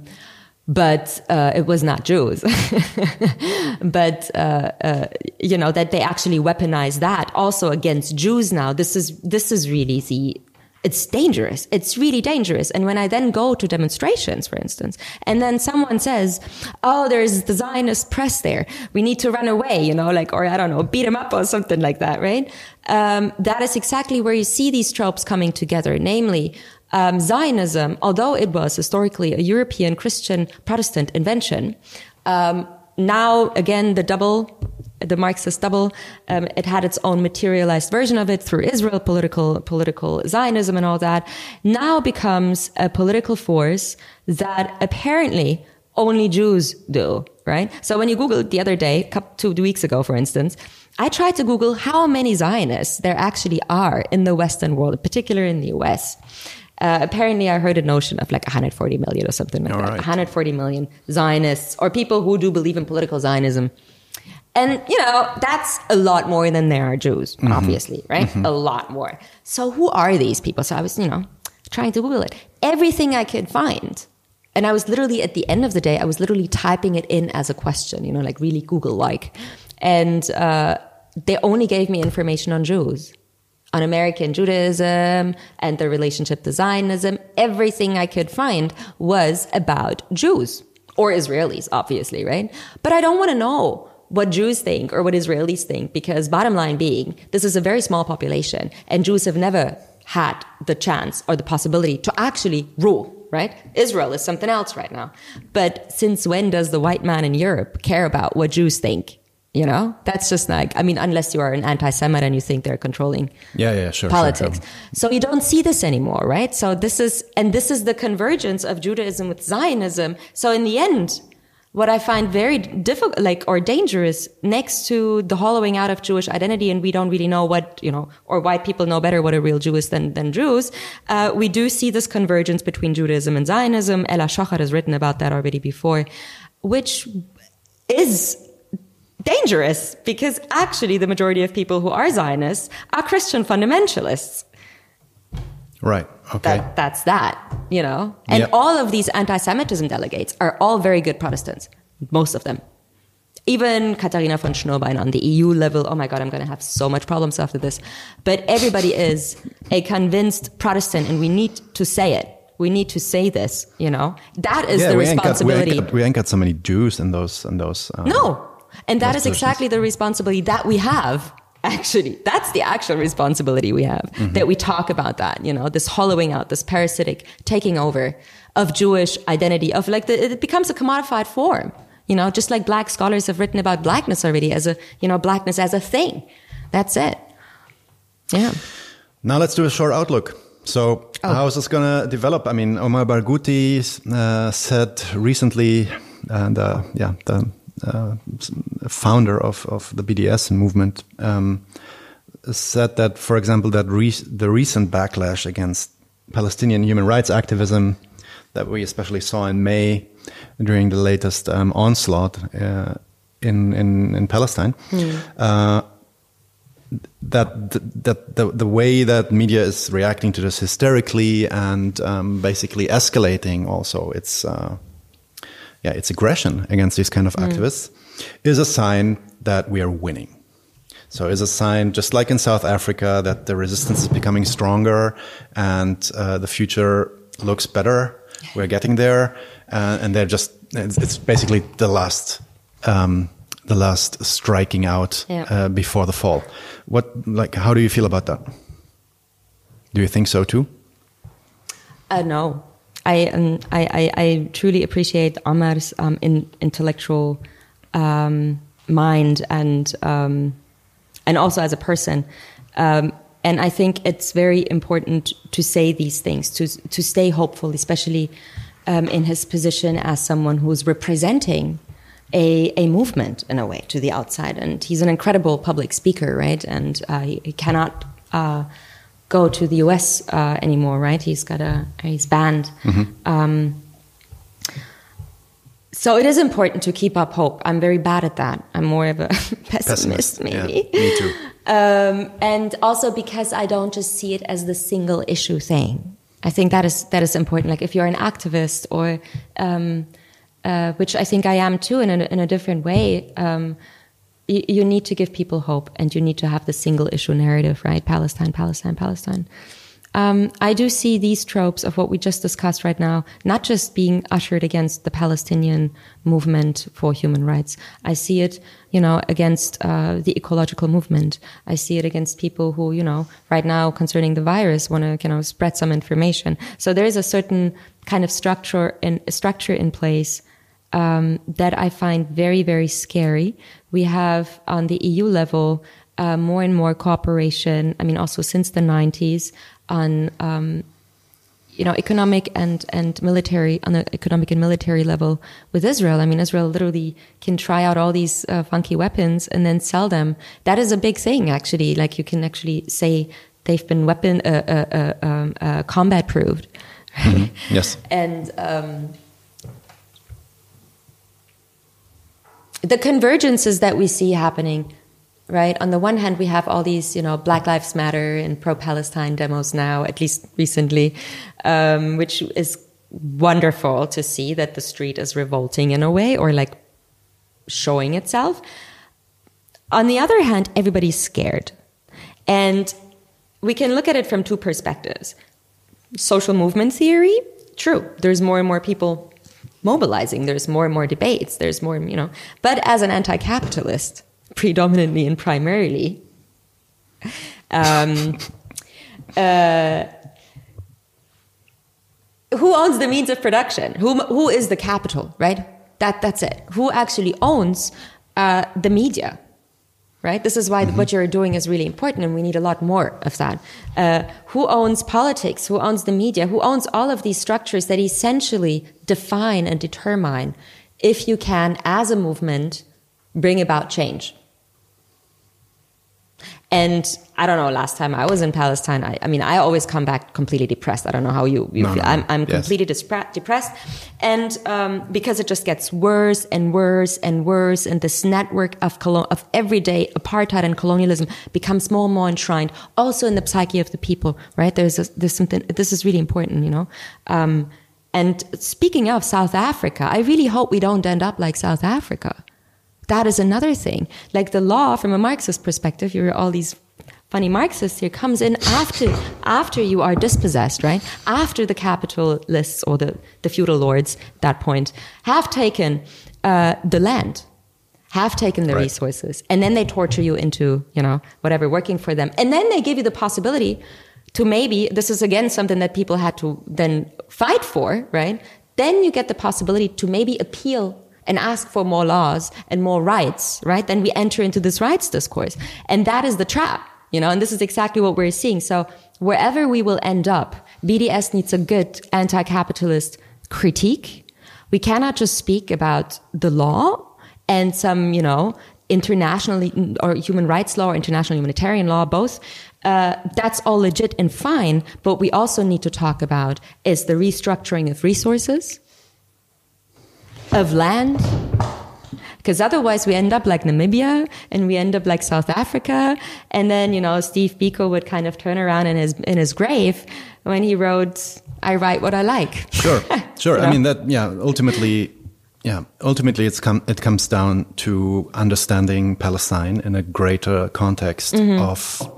but uh, it was not Jews. but uh, uh, you know that they actually weaponize that also against Jews now. This is this is really the it's dangerous. It's really dangerous. And when I then go to demonstrations, for instance, and then someone says, "Oh, there's the Zionist press there. We need to run away," you know, like or I don't know, beat them up or something like that, right? Um, that is exactly where you see these tropes coming together, namely um, Zionism, although it was historically a European Christian Protestant invention, um, now again the double, the Marxist double, um, it had its own materialized version of it through Israel, political political Zionism, and all that. Now becomes a political force that apparently only Jews do. Right. So when you Google the other day, two weeks ago, for instance. I tried to Google how many Zionists there actually are in the Western world, particularly in the US. Uh, apparently, I heard a notion of like 140 million or something like All that. Right. 140 million Zionists or people who do believe in political Zionism. And, you know, that's a lot more than there are Jews, mm-hmm. obviously, right? Mm-hmm. A lot more. So who are these people? So I was, you know, trying to Google it. Everything I could find. And I was literally, at the end of the day, I was literally typing it in as a question, you know, like really Google like. And uh, they only gave me information on Jews on American Judaism and the relationship to Zionism. Everything I could find was about Jews or Israelis, obviously, right? But I don't want to know what Jews think or what Israelis think because bottom line being, this is a very small population and Jews have never had the chance or the possibility to actually rule right? Israel is something else right now. But since when does the white man in Europe care about what Jews think? You know, that's just like, I mean, unless you are an anti Semite and you think they're controlling
yeah, yeah, sure,
politics.
Sure, sure.
So you don't see this anymore, right? So this is, and this is the convergence of Judaism with Zionism. So in the end, what I find very difficult, like, or dangerous next to the hollowing out of Jewish identity, and we don't really know what, you know, or white people know better what a real Jew is than, than Jews, uh, we do see this convergence between Judaism and Zionism. Ella Shohat has written about that already before, which is dangerous because actually the majority of people who are Zionists are Christian fundamentalists.
Right. Okay.
That, that's that, you know? And yep. all of these anti Semitism delegates are all very good Protestants, most of them. Even Katharina von Schnurbein on the EU level, oh my God, I'm going to have so much problems after this. But everybody is a convinced Protestant, and we need to say it. We need to say this, you know? That is yeah, the
we
responsibility.
Ain't got, we, ain't got, we, ain't got, so many Jews in those. In those
um, no, and that is exactly the responsibility that we have. Actually, that's the actual responsibility we have mm-hmm. that we talk about that, you know, this hollowing out, this parasitic taking over of Jewish identity, of like the, it becomes a commodified form, you know, just like black scholars have written about blackness already as a, you know, blackness as a thing. That's it. Yeah.
Now let's do a short outlook. So, oh. how is this going to develop? I mean, Omar Barghouti uh, said recently, and uh, yeah, the uh, founder of, of the BDS movement, um, said that, for example, that re the recent backlash against Palestinian human rights activism that we especially saw in May during the latest um, onslaught uh, in, in, in Palestine. Mm. Uh, that that the, the way that media is reacting to this hysterically and um, basically escalating also its uh, yeah, its aggression against these kind of mm. activists is a sign that we are winning. So it's a sign, just like in South Africa, that the resistance is becoming stronger and uh, the future looks better. We're getting there, uh, and they're just it's, it's basically the last um, the last striking out yeah. uh, before the fall. What like how do you feel about that? Do you think so too?
Uh, no, I, um, I, I, I, truly appreciate Omar's um, in, intellectual um, mind and um, and also as a person. Um, and I think it's very important to say these things, to to stay hopeful, especially um, in his position as someone who's representing a, a movement in a way to the outside. And he's an incredible public speaker, right? And uh, he, he, cannot uh, go to the US uh, anymore, right? He's got a, he's banned. Mm-hmm. Um, so it is important to keep up hope. I'm very bad at that. I'm more of a pessimist, pessimist. maybe.
Yeah, me too.
Um, and also because I don't just see it as the single issue thing. I think that is that is important. Like if you're an activist or um, uh, which I think I am too in a, in a different way. Um, you, you, need to give people hope and you need to have the single issue narrative, right? Palestine, Palestine, Palestine. Um, I do see these tropes of what we just discussed right now, not just being ushered against the Palestinian movement for human rights. I see it, you know, against uh, the ecological movement. I see it against people who, you know, right now concerning the virus want to, you know, spread some information. So there is a certain kind of structure in structure in place um, that I find very, very scary. We have on the EU level uh, more and more cooperation. I mean, also since the 90s on um, you know economic and and military on the economic and military level with Israel. I mean, Israel literally can try out all these uh, funky weapons and then sell them. That is a big thing, actually. Like you can actually say they've been weapon uh, uh, uh um, uh combat proved.
Mm-hmm. Yes,
and. Um, the convergences that we see happening right? On the one hand we have all these you know black lives matter and pro-palestine demos now at least recently um, which is wonderful to see that the street is revolting in a way or like showing itself. On the other hand everybody's scared. And we can look at it from two perspectives. Social movement theory true there's more and more people mobilizing. There's more and more debates. There's more, you know. But as an anti-capitalist, predominantly and primarily, um, uh, who owns the means of production? Who who is the capital? Right. That that's it. Who actually owns uh, the media? Right? This is why mm-hmm. what you're doing is really important, and we need a lot more of that. Uh, who owns politics? Who owns the media? Who owns all of these structures that essentially define and determine if you can, as a movement, bring about change? And I don't know, last time I was in Palestine, I, I, mean, I always come back completely depressed. I don't know how you, you no, feel. No, I'm, I'm yes. completely depressed. And um, because it just gets worse and worse and worse. And this network of, of everyday apartheid and colonialism becomes more and more enshrined, also in the psyche of the people, right? There's, a, there's something, this is really important, you know? Um, and speaking of South Africa, I really hope we don't end up like South Africa that is another thing. Like the law, from a Marxist perspective, you're all these funny Marxists here, comes in after after you are dispossessed, right? After the capitalists or the, the feudal lords, at that point, have taken uh, the land, have taken the right. resources, and then they torture you into, you know, whatever, working for them. And then they give you the possibility to maybe, this is again something that people had to then fight for, right? Then you get the possibility to maybe appeal and ask for more laws and more rights, right? Then we enter into this rights discourse. And that is the trap, you know, and this is exactly what we're seeing. So wherever we will end up, BDS needs a good anti-capitalist critique. We cannot just speak about the law and some, you know, international or human rights law or international humanitarian law, both. Uh, that's all legit and fine. But we also need to talk about is the restructuring of resources of land because otherwise we end up like Namibia and we end up like South Africa. And then, you know, Steve Biko would kind of turn around in his, in his grave when he wrote, I write what I like.
Sure. Sure. you know? I mean, that, yeah, ultimately, yeah, ultimately it's come, it comes down to understanding Palestine in a greater context mm -hmm. of,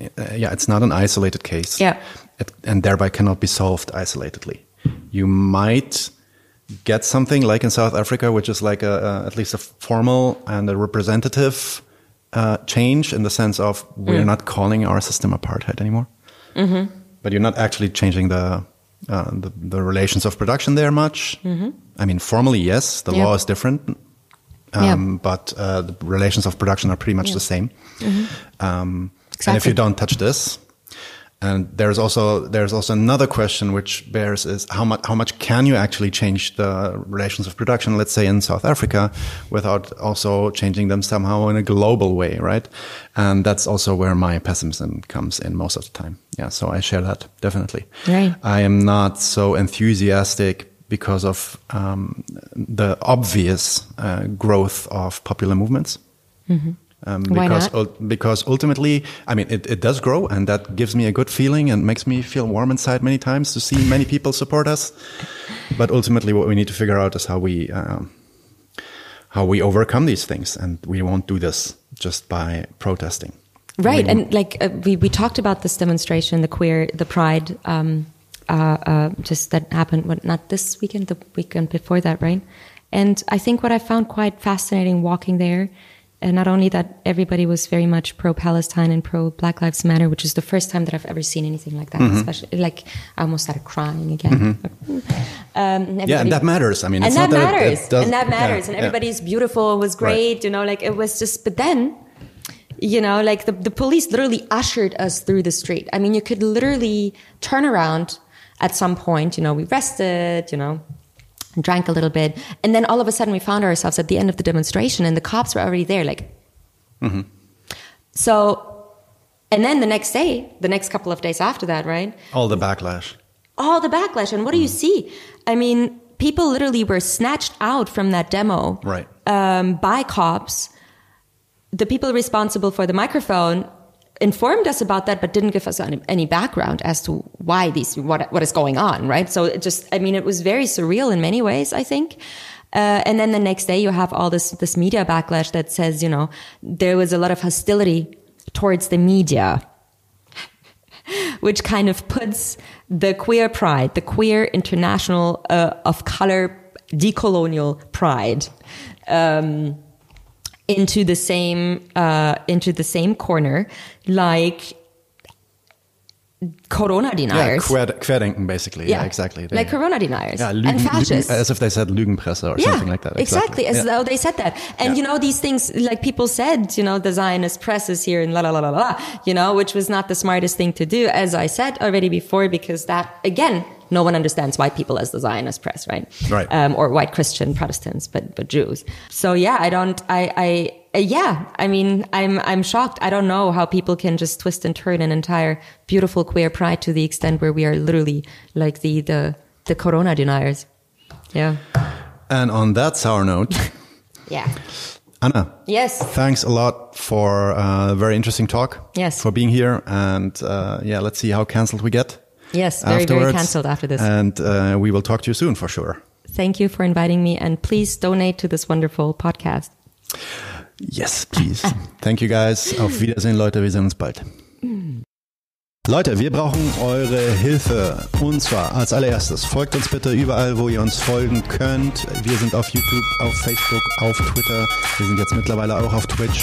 uh, yeah, it's not an isolated case.
Yeah.
It, and thereby cannot be solved isolatedly. You might, get something like in South Africa, which is like a, a at least a formal and a representative uh, change in the sense of we're mm. not calling our system apartheid anymore. Mm -hmm. But you're not actually changing the, uh, the, the relations of production there much. Mm -hmm. I mean, formally, yes, the yep. law is different, um, yep. but uh, the relations of production are pretty much yep. the same. -hmm. Um, exactly. And if you don't touch this, And there's also there's also another question which bears is how much how much can you actually change the relations of production, let's say in South Africa, without also changing them somehow in a global way, right? And that's also where my pessimism comes in most of the time. Yeah, so I share that definitely.
Right.
I am not so enthusiastic because of um, the obvious uh, growth of popular movements. Um,
Why
because
not?
ul- because ultimately, I mean, it, it does grow, and that gives me a good feeling and makes me feel warm inside many times to see many people support us. But ultimately, what we need to figure out is how we um, how we overcome these things, and we won't do this just by protesting.
Right,
We-
and like uh, we we talked about this demonstration, the queer, the pride, um, uh, uh, just that happened. What not this weekend, the weekend before that, right? And I think what I found quite fascinating walking there, and not only that, everybody was very much pro Palestine and pro Black Lives Matter, which is the first time that I've ever seen anything like that.
Mm-hmm.
Especially like I almost started crying again. Um,
yeah, and that matters. I mean,
and
it's
that
not that it-
matters
it does-
and that matters
yeah,
and
yeah.
everybody's beautiful was great you know like it was just but then you know like the, the police literally ushered us through the street i mean you could literally turn around at some point you know we rested you know drank a little bit and then all of a sudden we found ourselves at the end of the demonstration and the cops were already there like so and then the next day the next couple of days after that right
all the backlash.
all the backlash. And what do you see? I mean, people literally were snatched out from that demo
Right.
um, by cops. The people responsible for the microphone informed us about that, but didn't give us any, any background as to why these what what is going on. Right. So it just, I mean, it was very surreal in many ways. I think. Uh, and then the next day, you have all this this media backlash that says, you know, there was a lot of hostility towards the media which kind of puts the queer pride, the queer international uh, of color decolonial pride, um, into the same uh, into the same corner, like Corona
Yeah,
deniers.
quer, querdenken, basically. Yeah, exactly. They-
Like Corona deniers
yeah,
and fascists.
Lügen, as if they said Lügenpresse or something like that.
Exactly, as
Yeah.
though they said that. And
Yeah.
you know, these things, like people said, you know, the Zionist press is here and la la la la la, you know, which was not the smartest thing to do, as I said already before, because that, again, no one understands white people as the Zionist press, right?
Right.
Um, or white Christian Protestants, but, but Jews. So yeah, I don't, I, I, uh, yeah, I mean, I'm, I'm shocked. I don't know how people can just twist and turn an entire beautiful queer pride to the extent where we are literally like the, the, the Corona deniers. Yeah.
And on that sour note,
Yeah.
Anna,
Yes.
thanks a lot for a very interesting talk.
Yes.
For being here. And uh, yeah, let's see how cancelled we get.
Yes, very, very
afterwards.
cancelled after this.
And uh, we will talk to you soon for sure.
Thank you for inviting me and please donate to this wonderful podcast.
Yes, please. Thank you guys. Auf Wiedersehen, Leute. Wir sehen uns bald. Leute, wir brauchen eure Hilfe. Und zwar als allererstes, folgt uns bitte überall, wo ihr uns folgen könnt. Wir sind auf YouTube, auf Facebook, auf Twitter. Wir sind jetzt mittlerweile auch auf Twitch.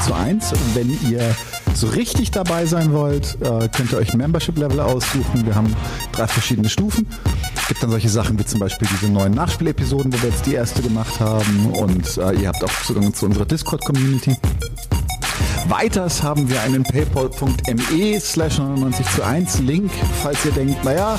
zu 1. Wenn ihr so richtig dabei sein wollt, äh, könnt ihr euch Membership-Level aussuchen. Wir haben drei verschiedene Stufen. Es gibt dann solche Sachen wie zum Beispiel diese neuen Nachspielepisoden, wo wir jetzt die erste gemacht haben. Und äh, ihr habt auch Zugang zu unserer Discord-Community. Weiters haben wir einen paypal.me slash 99 zu 1 Link. Falls ihr denkt, naja,